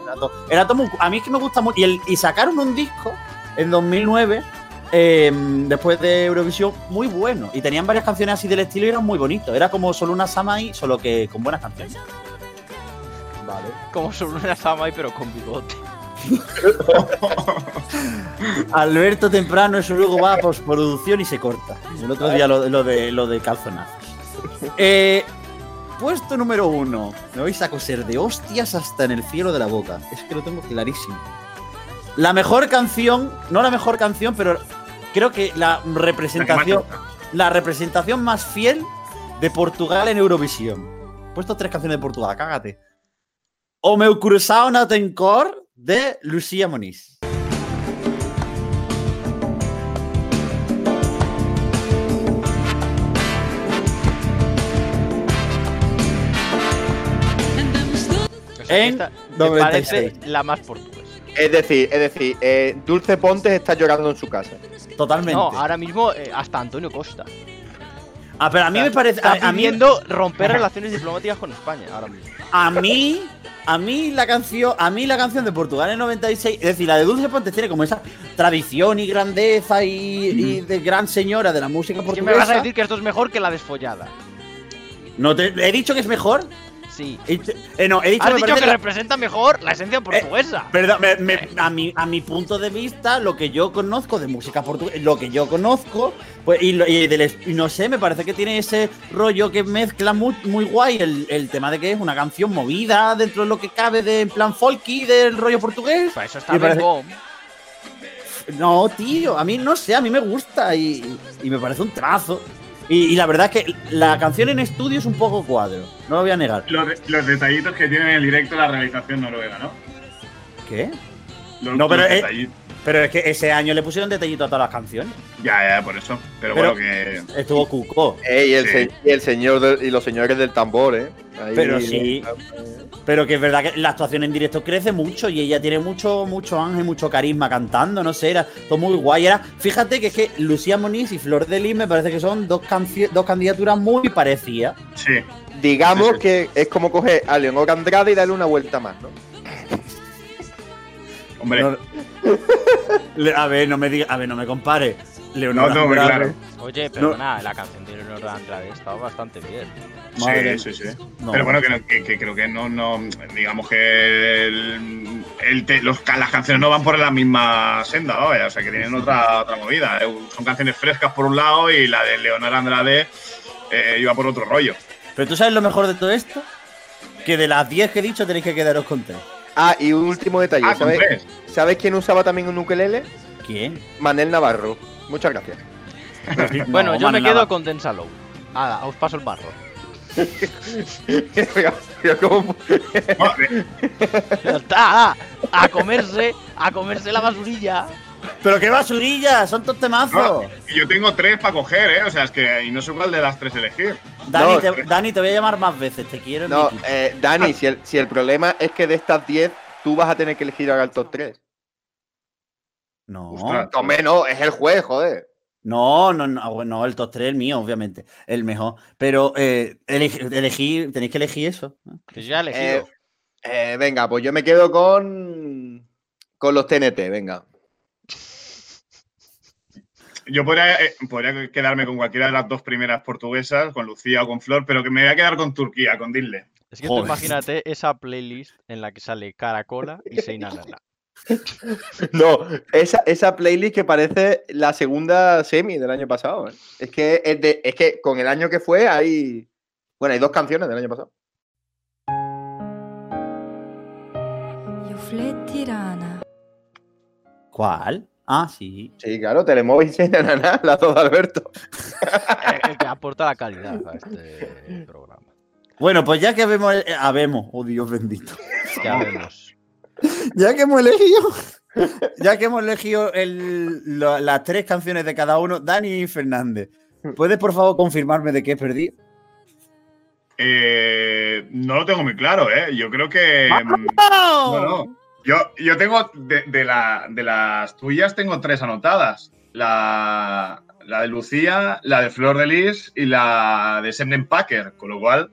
Speaker 2: Era todo, era todo muy- a mí es que me gusta mucho. Y, el- y sacaron un disco en 2009, eh, después de Eurovisión, muy bueno. Y tenían varias canciones así del estilo y eran muy bonitos. Era como solo una Samai, solo que con buenas canciones. Vale.
Speaker 4: Como sobre una Samai, pero con bigote. [LAUGHS]
Speaker 2: Alberto Temprano, eso luego va a postproducción y se corta. El otro día lo, lo de, lo de calzonazos. Eh, puesto número uno. Me vais a coser de hostias hasta en el cielo de la boca. Es que lo tengo clarísimo. La mejor canción, no la mejor canción, pero creo que la representación, la representación más fiel de Portugal en Eurovisión. Puesto tres canciones de Portugal, cágate. O meu cruzao na tencor de Lucía Moniz. En
Speaker 4: me
Speaker 2: 96.
Speaker 4: parece la más portuguesa.
Speaker 5: Es decir, es decir, eh, Dulce Pontes está llorando en su casa.
Speaker 2: Totalmente.
Speaker 4: No, ahora mismo eh, hasta Antonio Costa.
Speaker 2: Ah, pero a mí me parece.
Speaker 4: Está
Speaker 2: A, a mí,
Speaker 4: romper relaciones diplomáticas con España ahora mismo.
Speaker 2: a mí. A mí la canción. A mí la canción de Portugal en 96. Es decir, la de Dulce Pontes tiene como esa tradición y grandeza y, y de gran señora de la música
Speaker 4: ¿Qué
Speaker 2: portuguesa.
Speaker 4: me vas a decir que esto es mejor que la desfollada?
Speaker 2: No te, he dicho que es mejor.
Speaker 4: Sí.
Speaker 2: He eh, no, he dicho
Speaker 4: Has
Speaker 2: me
Speaker 4: dicho que
Speaker 2: la-
Speaker 4: representa mejor la esencia portuguesa.
Speaker 2: Perdón, me- me- a, mi, a mi punto de vista, lo que yo conozco de música portuguesa, lo que yo conozco, pues, y, lo- y del es- y no sé, me parece que tiene ese rollo que mezcla muy, muy guay el, el tema de que es una canción movida dentro de lo que cabe de en plan folky del rollo portugués.
Speaker 4: Para eso está Gom.
Speaker 2: No, tío, a mí no sé, a mí me gusta y, y me parece un trazo. Y, y la verdad es que la canción en estudio es un poco cuadro, no lo voy a negar.
Speaker 3: Los, de- los detallitos que tiene en el directo la realización noruega, ¿no?
Speaker 2: ¿Qué?
Speaker 3: Los-
Speaker 2: No, pero
Speaker 3: los
Speaker 2: es-. Pero es que ese año le pusieron detallito a todas las canciones.
Speaker 3: Ya, ya, por eso. Pero,
Speaker 2: Pero-
Speaker 3: bueno, que.
Speaker 2: Estuvo Cuco.
Speaker 5: Eh, y, el
Speaker 3: Sí.
Speaker 5: se- y el señor del- y los señores del tambor, ¿eh? Ahí-
Speaker 2: Pero sí. Pero que es verdad que la actuación en directo crece mucho y ella tiene mucho, mucho ángel, mucho carisma cantando, no sé, era todo muy guay. Era, fíjate que es que Lucía Moniz y Flor de Lis me parece que son dos, dos candidaturas muy parecidas.
Speaker 3: Sí.
Speaker 5: Digamos
Speaker 3: Sí, sí.
Speaker 5: que es como coger a Leonor Andrade y darle una vuelta más, ¿no?
Speaker 3: Hombre,
Speaker 2: No- Le- a ver, no me diga, a ver, no me compare.
Speaker 3: no tengo muy
Speaker 2: Andrade,
Speaker 3: claro.
Speaker 4: Oye, perdona, la canción de Leonor Andrade estaba bastante bien.
Speaker 2: madre-
Speaker 3: Sí, sí, sí.
Speaker 2: no.
Speaker 3: Pero bueno, que, no- que- que creo que no, no digamos que el, el te- los, ca- las canciones no van por la misma senda, ¿no? o sea, que tienen otra, otra movida. Eh, Son canciones frescas por un lado y la de Leonor Andrade eh, iba por otro rollo.
Speaker 2: Pero tú sabes lo mejor de todo esto? Que de las 10 que he dicho tenéis que quedaros con 3.
Speaker 5: Ah, y un último detalle.
Speaker 3: Ah,
Speaker 5: ¿sabes. ¿Sabes quién usaba también un ukelele?
Speaker 2: ¿Quién?
Speaker 5: Manel Navarro. Muchas gracias.
Speaker 4: Bueno,
Speaker 2: No,
Speaker 4: yo me quedo
Speaker 2: Navarro.
Speaker 4: con Densalow. Ah, os paso el barro. [LAUGHS] A comerse, a comerse la basurilla.
Speaker 2: Pero qué basurilla, son todos temazos.
Speaker 3: no, yo tengo tres para coger, ¿eh? O sea, es que y no sé cuál de las tres elegir.
Speaker 2: Dani,
Speaker 5: No,
Speaker 2: te, Dani, te voy a llamar más veces, te quiero.
Speaker 5: No, eh, Dani, si el, si el problema es que de estas 10 tú vas a tener que elegir ahora el top 3.
Speaker 2: no.
Speaker 3: Ostras.
Speaker 5: Hombre, no, es el juez, joder.
Speaker 2: No, no, no, bueno, no, el top 3 es el mío, obviamente, el mejor. Pero eh, eleg- elegir, tenéis que elegir eso. ¿no?
Speaker 4: Pues ya he elegido.
Speaker 5: Eh, venga, pues yo me quedo con. Con los TNT, venga.
Speaker 3: Yo podría, eh, podría quedarme con cualquiera de las dos primeras portuguesas, con Lucía o con Flor, pero que me voy a quedar con Turquía, con Dille.
Speaker 4: es que tú imagínate esa playlist en la que sale Caracola y Seinalala. [LAUGHS]
Speaker 5: No, esa, esa playlist que parece la segunda semi del año pasado. ¿eh? Es, que es, de- es que con el año que fue hay. Bueno, hay dos canciones del año pasado.
Speaker 2: ¿Cuál? Ah, sí.
Speaker 5: Sí, claro, Telemóvil y Nanana, [LAUGHS] las dos de Alberto.
Speaker 4: El Eh, que aporta la calidad a este programa.
Speaker 2: Bueno, pues ya que vemos, eh, habemos, oh Dios bendito.
Speaker 4: Ya vemos.
Speaker 2: Ya que hemos elegido, ya que hemos elegido el- lo- las tres canciones de cada uno, Dani y Fernández, ¿puedes por favor confirmarme de qué he perdido?
Speaker 3: Eh, no lo tengo muy claro, ¿eh? Yo creo que. mm,
Speaker 2: ¡Oh!
Speaker 3: No, no. Yo, yo tengo, de, de la- de las tuyas, tengo tres anotadas. La, la de Lucía, la de Flor de Lis y la de Semnen Packer. Con lo cual,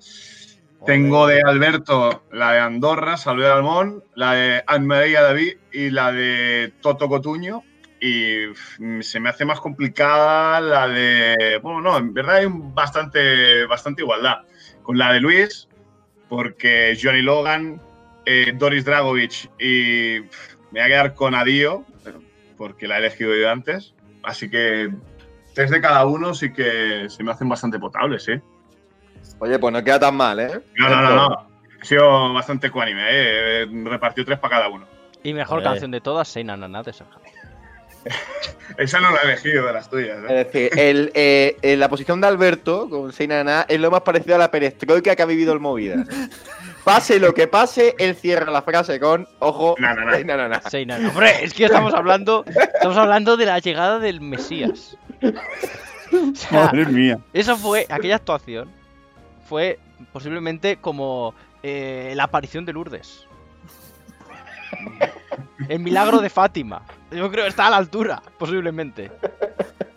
Speaker 3: tengo de Alberto la de Andorra, Salve Almón, la de Anne-María David y la de Toto Cotuño. Y se me hace más complicada la de. Bueno, no, en verdad hay bastante, bastante igualdad. Con la de Luis, porque Johnny Logan, eh, Doris Dragovich y pff, me voy a quedar con Adio, pero- porque la he elegido yo antes. Así que tres de cada uno sí que se me hacen bastante potables, sí.
Speaker 5: Oye, pues no queda tan mal, ¿eh?
Speaker 3: No, no, no, no. He sido bastante ecuánime, ¿eh? He repartido tres para cada uno.
Speaker 4: Y mejor canción de todas, Seina Nana de Serhat. [LAUGHS]
Speaker 3: Esa no la he elegido de las tuyas, ¿eh?
Speaker 5: Es decir, el, eh, eh, la posición de Alberto con Seina Naná es lo más parecido a la perestroika que ha vivido el Movida. [LAUGHS] Pase lo que pase, él cierra la frase con ojo,
Speaker 3: na.
Speaker 5: Seina Naná.
Speaker 4: Seina Nana. Hombre, es que estamos hablando, estamos hablando de la llegada del Mesías. O sea,
Speaker 2: Madre mía.
Speaker 4: Eso fue, aquella actuación fue posiblemente como eh, la aparición de Lourdes. El milagro de Fátima. Yo creo que está a la altura, posiblemente.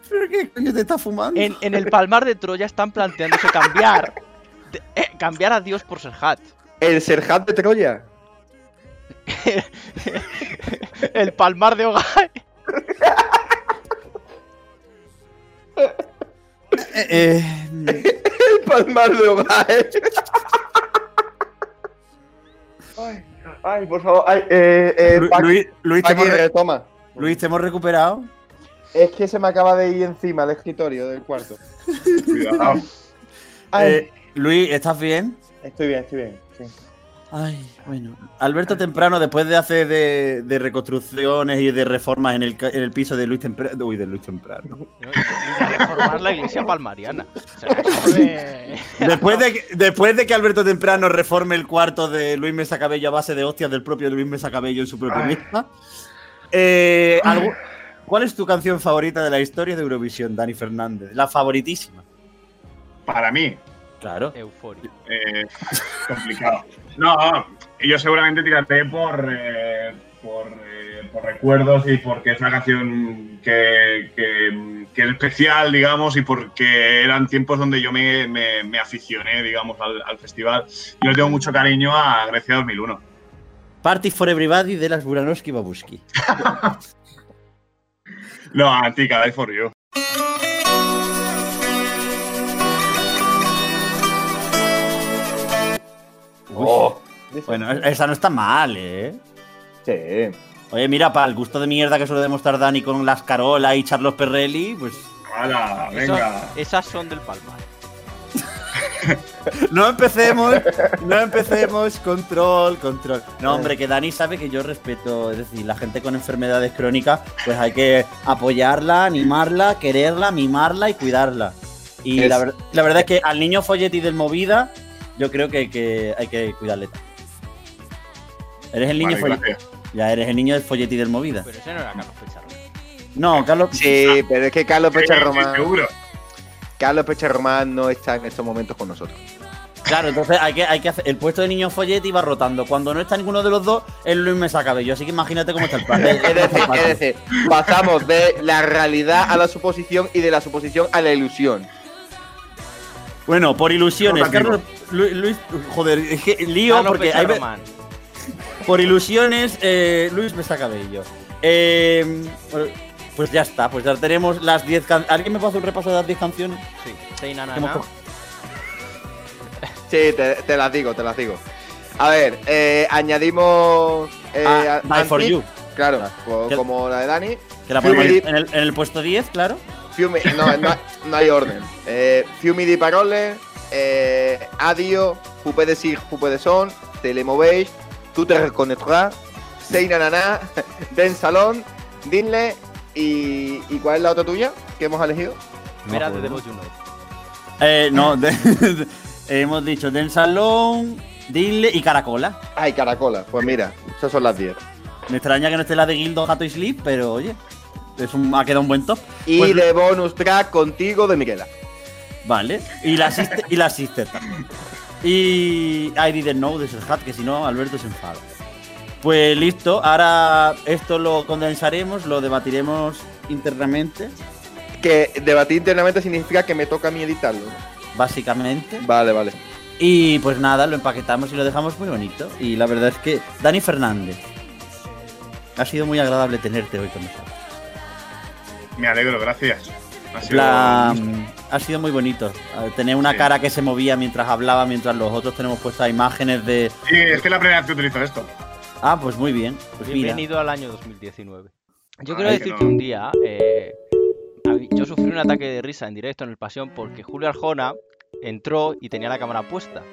Speaker 2: ¿Pero qué coño te está fumando?
Speaker 4: En, en el Palmar de Troya están planteándose cambiar. de- eh, cambiar a Dios por Serhat.
Speaker 5: El Serhat de Troya. [LAUGHS]
Speaker 4: El Palmar de Hogar. [LAUGHS]
Speaker 2: Eh, eh,
Speaker 5: El Palmar de Hogar. ay, ay, por favor. Ay, eh, eh,
Speaker 2: Lu-
Speaker 5: Paqui-
Speaker 2: Luis, Luis, te hemos
Speaker 5: retoma.
Speaker 2: Luis, te hemos recuperado.
Speaker 5: Es que se me acaba de ir encima el escritorio del cuarto. [LAUGHS]
Speaker 3: Cuidado.
Speaker 5: Ay,
Speaker 2: Eh, Luis, ¿estás bien?
Speaker 5: Estoy bien, estoy bien. sí.
Speaker 2: Ay, bueno. Alberto Temprano, después de hacer de, de reconstrucciones y de reformas en el, ca- en el piso de Luis Temprano. Uy, de Luis Temprano.
Speaker 4: ¿no? Y de reformar la iglesia palmariana. O sea, [LAUGHS] eso de-
Speaker 2: Después de, que, después de que Alberto Temprano reforme el cuarto de Luis Mesa Cabello a base de hostias del propio Luis Mesa Cabello en su propia mesa. eh, ¿Cuál es tu canción favorita de la historia de Eurovisión, Dani Fernández? La favoritísima.
Speaker 3: Para mí,
Speaker 2: Claro.
Speaker 4: Euforia.
Speaker 3: eh, [LAUGHS] complicado. No, yo seguramente tiraré por, eh, por, eh, por recuerdos y porque es una canción que, que- que es especial, digamos, y porque eran tiempos donde yo me, me- me aficioné, digamos, al, al festival. Yo le tengo mucho cariño a Grecia 2001.
Speaker 2: Party for Everybody de las Buranowski Babuski. [LAUGHS]
Speaker 3: No, Antica, Die for You.
Speaker 5: Oh,
Speaker 2: Bueno, esa no está mal, ¿eh?
Speaker 5: sí.
Speaker 2: Oye, mira, para el gusto de mierda que suele demostrar Dani con las Carola y Charlos Perrelli, pues
Speaker 3: ¡Hala,
Speaker 4: Eso-
Speaker 3: venga!
Speaker 4: esas son del Palmar. [LAUGHS]
Speaker 2: no empecemos, no empecemos, control, control. No, hombre, que Dani sabe que yo respeto, es decir, la gente con enfermedades crónicas, pues hay que apoyarla, animarla, quererla, mimarla y cuidarla. Y la, ver- la verdad es que al niño folletti del Movida, yo creo que, que hay que cuidarle. Eres el niño
Speaker 3: Vale.
Speaker 2: Ya eres el niño del folletti del Movida.
Speaker 4: Pero ese no era Carlos Pecharro.
Speaker 2: No, Carlos.
Speaker 5: Sí, pero es que Carlos
Speaker 3: Sí,
Speaker 5: Pecha
Speaker 3: sí,
Speaker 5: Román.
Speaker 3: seguro.
Speaker 5: Carlos Pecha Román no está en estos momentos con nosotros.
Speaker 2: Claro, entonces hay que, hay que hacer. El puesto de niño folletti va rotando. Cuando no está ninguno de los dos, es Luis Mesa Cabello. Así que imagínate cómo está el plan.
Speaker 5: Es decir, es decir, pasamos de la realidad a la suposición y de la suposición a la ilusión.
Speaker 2: Bueno, por ilusiones. Carlos, Lu- Luis, joder, es que lío
Speaker 4: Carlos
Speaker 2: porque hay ve-
Speaker 4: Pecharromán.
Speaker 2: por ilusiones, eh, Luis Mesa Cabello. Eh, pues ya está, pues ya tenemos las 10 canciones. ¿Alguien me puede hacer un repaso de las 10 canciones?
Speaker 4: Sí, Seina
Speaker 2: Hemos
Speaker 4: Nana.
Speaker 2: co-
Speaker 5: Sí, te, te las digo, te las digo. A ver, eh, añadimos. Eh,
Speaker 2: Ah,
Speaker 5: a-
Speaker 2: for You.
Speaker 5: Claro,
Speaker 2: Claro.
Speaker 5: co-
Speaker 2: ¿Qué-
Speaker 5: como la de Dani.
Speaker 2: Que la ponemos en el, en el puesto 10, claro.
Speaker 5: Fiumi, no, no, no hay orden. Eh, Fiumi di parole, eh, Adio, Pupe de Sig, Pupe de Son, Te le movéis, Tú te reconnaîtras, Seina Nana, [LAUGHS] Den Salón, Dinle y, ¿y cuál es la otra tuya que hemos elegido?
Speaker 4: Mira
Speaker 2: No,
Speaker 4: de Know.
Speaker 2: Eh, no, [LAUGHS] de- hemos dicho Den Salón, Dinle y Caracola.
Speaker 5: Ay, Caracola. Pues mira, esas son las 10.
Speaker 2: Me extraña que no esté la de Gildo, Gato y Sleep, pero oye, es un, ha quedado un buen top.
Speaker 5: Y
Speaker 2: Pues-
Speaker 5: de bonus track contigo de Miguela.
Speaker 2: Vale. Y la sister, y la sister también. Y I didn't know de Serhat, que si no, Alberto se enfada. Pues listo, ahora esto lo condensaremos, lo debatiremos internamente,
Speaker 5: Que debatir internamente significa que me toca a mí editarlo. ¿no?
Speaker 2: básicamente.
Speaker 5: Vale, vale.
Speaker 2: Y pues nada, lo empaquetamos y lo dejamos muy bonito. Y la verdad es que Dani Fernández, ha sido muy agradable tenerte hoy con nosotros.
Speaker 3: Me alegro, gracias. Ha sido-
Speaker 2: plan, ha sido muy bonito. eh, Tener una
Speaker 3: Sí.
Speaker 2: cara que se movía mientras hablaba, mientras los otros tenemos puestas imágenes de.
Speaker 3: Sí, es que es la primera vez que utilizo esto.
Speaker 2: Ah, pues muy bien. Pues mira.
Speaker 4: Bienvenido al año 2019. Yo
Speaker 3: Ay,
Speaker 4: quiero
Speaker 3: que
Speaker 4: decir
Speaker 3: no.
Speaker 4: que un día eh, yo sufrí un ataque de risa en directo en el Pasión porque Julio Arjona entró y tenía la cámara puesta.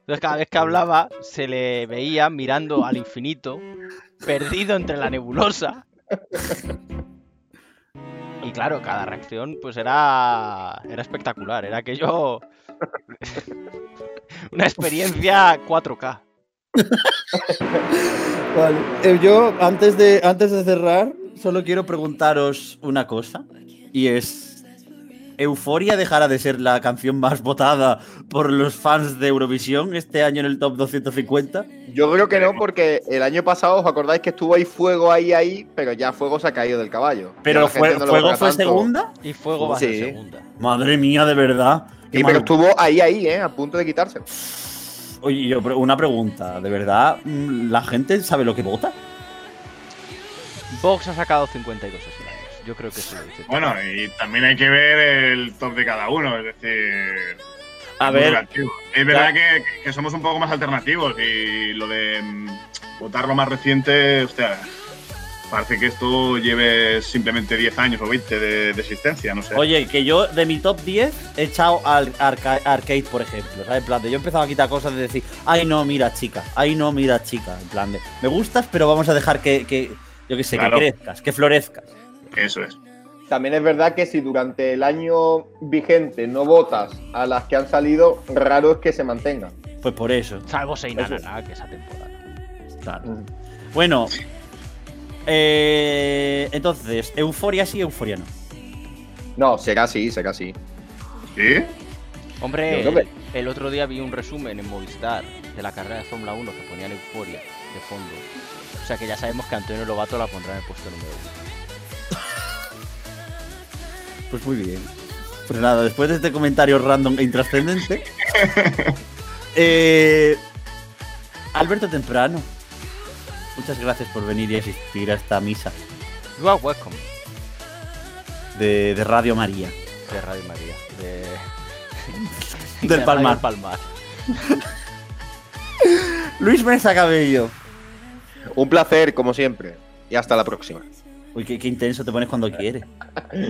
Speaker 4: Entonces cada vez que hablaba se le veía mirando al infinito, perdido entre la nebulosa. Y claro, cada reacción pues era era espectacular, era aquello [LAUGHS] una experiencia 4K. [LAUGHS]
Speaker 2: Vale. Eh, yo, antes de, antes de cerrar, solo quiero preguntaros una cosa. Y es. ¿Euforia dejará de ser la canción más votada por los fans de Eurovisión este año en el top 250?
Speaker 5: Yo creo que no, porque el año pasado, ¿os acordáis que estuvo ahí fuego ahí, ahí? Pero ya fuego se ha caído del caballo.
Speaker 2: ¿Pero fue-
Speaker 5: no
Speaker 2: Fuego fue
Speaker 5: tanto.
Speaker 2: segunda?
Speaker 4: Y Fuego va a ser
Speaker 5: Sí.
Speaker 4: segunda.
Speaker 2: Madre mía, de verdad.
Speaker 5: Sí,
Speaker 2: mal-
Speaker 5: pero estuvo ahí, ahí, ¿eh? A punto de quitarse.
Speaker 2: Oye, una pregunta, ¿de verdad mm, la gente sabe lo que vota?
Speaker 4: Vox ha sacado 52 escaños. Yo creo que todo.
Speaker 3: Bueno, y también hay que ver el top de cada uno, es decir.
Speaker 2: A ver,
Speaker 3: relativo. Es verdad que, que somos un poco más alternativos y lo de mm, votar lo más reciente, hostia, parece que esto lleve simplemente 10 años o 20 de, de existencia, no sé.
Speaker 2: Oye, que yo de mi top 10 he echado al arca- arcade, por ejemplo. ¿sabes? En plan de yo he empezado a quitar cosas de decir, ay no, mira chica, ay no, mira chica. En plan de, me gustas, pero vamos a dejar que, que yo qué sé,
Speaker 3: Claro.
Speaker 2: que crezcas, que florezcas.
Speaker 3: Eso es.
Speaker 5: También es verdad que si durante el año vigente no votas a las que han salido, raro es que se mantengan.
Speaker 2: Pues por eso,
Speaker 4: Salvo Seinana,
Speaker 5: Eso.
Speaker 4: nada, que esa temporada.
Speaker 2: claro. Bueno, eh, entonces, euforia sí, euforia no.
Speaker 5: No, será así, será así.
Speaker 3: ¿Sí?
Speaker 4: Hombre, el otro día vi un resumen en Movistar de la carrera de Fórmula 1 que ponían euforia de fondo. O sea que ya sabemos que Antonio Lobato la pondrá en el puesto número uno.
Speaker 2: Pues muy bien. Pues nada, después de este comentario random e intrascendente. [LAUGHS] eh, Alberto Temprano. Muchas gracias por venir y asistir a esta misa
Speaker 4: You are welcome.
Speaker 2: de, de Radio María.
Speaker 4: De Radio María. De... [LAUGHS]
Speaker 2: Del
Speaker 4: de Radio
Speaker 2: Palmar.
Speaker 4: Palmar. [LAUGHS]
Speaker 2: Luis Mesa Cabello.
Speaker 5: Un placer, como siempre. Y hasta la próxima.
Speaker 2: Uy, qué, qué intenso te pones cuando quieres.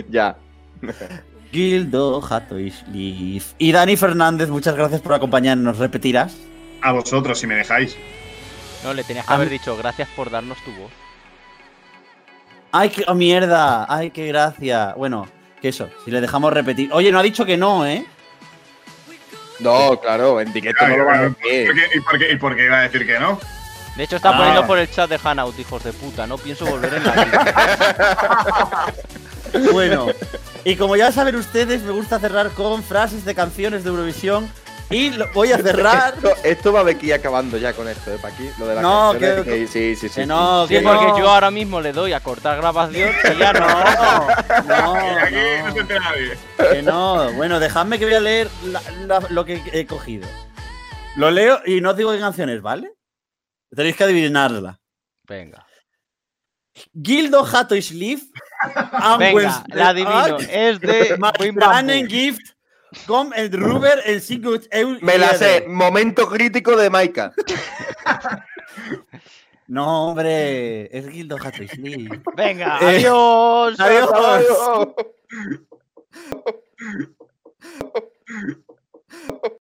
Speaker 5: Ya. [LAUGHS]
Speaker 2: Gildo, Jato y Leaf. Y Dani Fernández, muchas gracias por acompañarnos. ¿Repetirás?
Speaker 3: A vosotros, si me dejáis.
Speaker 4: No, le tenías que haber dicho gracias por darnos tu voz.
Speaker 2: ¡Ay, qué oh, mierda! ¡Ay, qué gracia! Bueno, que eso, si le dejamos repetir. Oye, no ha dicho que no, ¿eh?
Speaker 5: No, claro, en directo no lo van a
Speaker 3: ¿Por
Speaker 5: decir.
Speaker 3: ¿Y por qué, y por qué iba a decir que no?
Speaker 4: De hecho, está
Speaker 2: Ah.
Speaker 4: poniendo por el chat de Hanout, hijos de puta. No pienso volver en la vida. [LAUGHS]
Speaker 2: Bueno, y como ya saben ustedes, me gusta cerrar con frases de canciones de Eurovisión. Y lo voy a cerrar.
Speaker 5: Esto, esto va a aquí acabando ya con esto, ¿eh? Pa' aquí, lo de la
Speaker 2: No, que-
Speaker 5: que- sí, sí, sí.
Speaker 2: Que
Speaker 5: sí.
Speaker 2: no,
Speaker 4: Sí,
Speaker 2: que
Speaker 4: porque
Speaker 2: no.
Speaker 4: yo ahora mismo le doy a cortar grabación y ya no. [LAUGHS]
Speaker 2: No,
Speaker 3: Aquí no se
Speaker 2: no,
Speaker 3: entera nadie.
Speaker 2: que no. Bueno, dejadme que voy a leer la- la- lo que he cogido. Lo leo y no os digo qué canciones, ¿vale? Tenéis que adivinarla.
Speaker 4: Venga.
Speaker 2: Gildo Hato y Sleeve.
Speaker 4: Venga, la adivino. Es de.
Speaker 2: Matranen Gift. Com el Ruber el Sigurd.
Speaker 5: Me la sé. Momento crítico de Maika. [LAUGHS]
Speaker 2: No, hombre. Es Gildo Hato y Sleeve.
Speaker 4: Venga, [LAUGHS]
Speaker 2: Eh,
Speaker 4: adiós.
Speaker 2: Adiós.
Speaker 5: Adiós. [LAUGHS]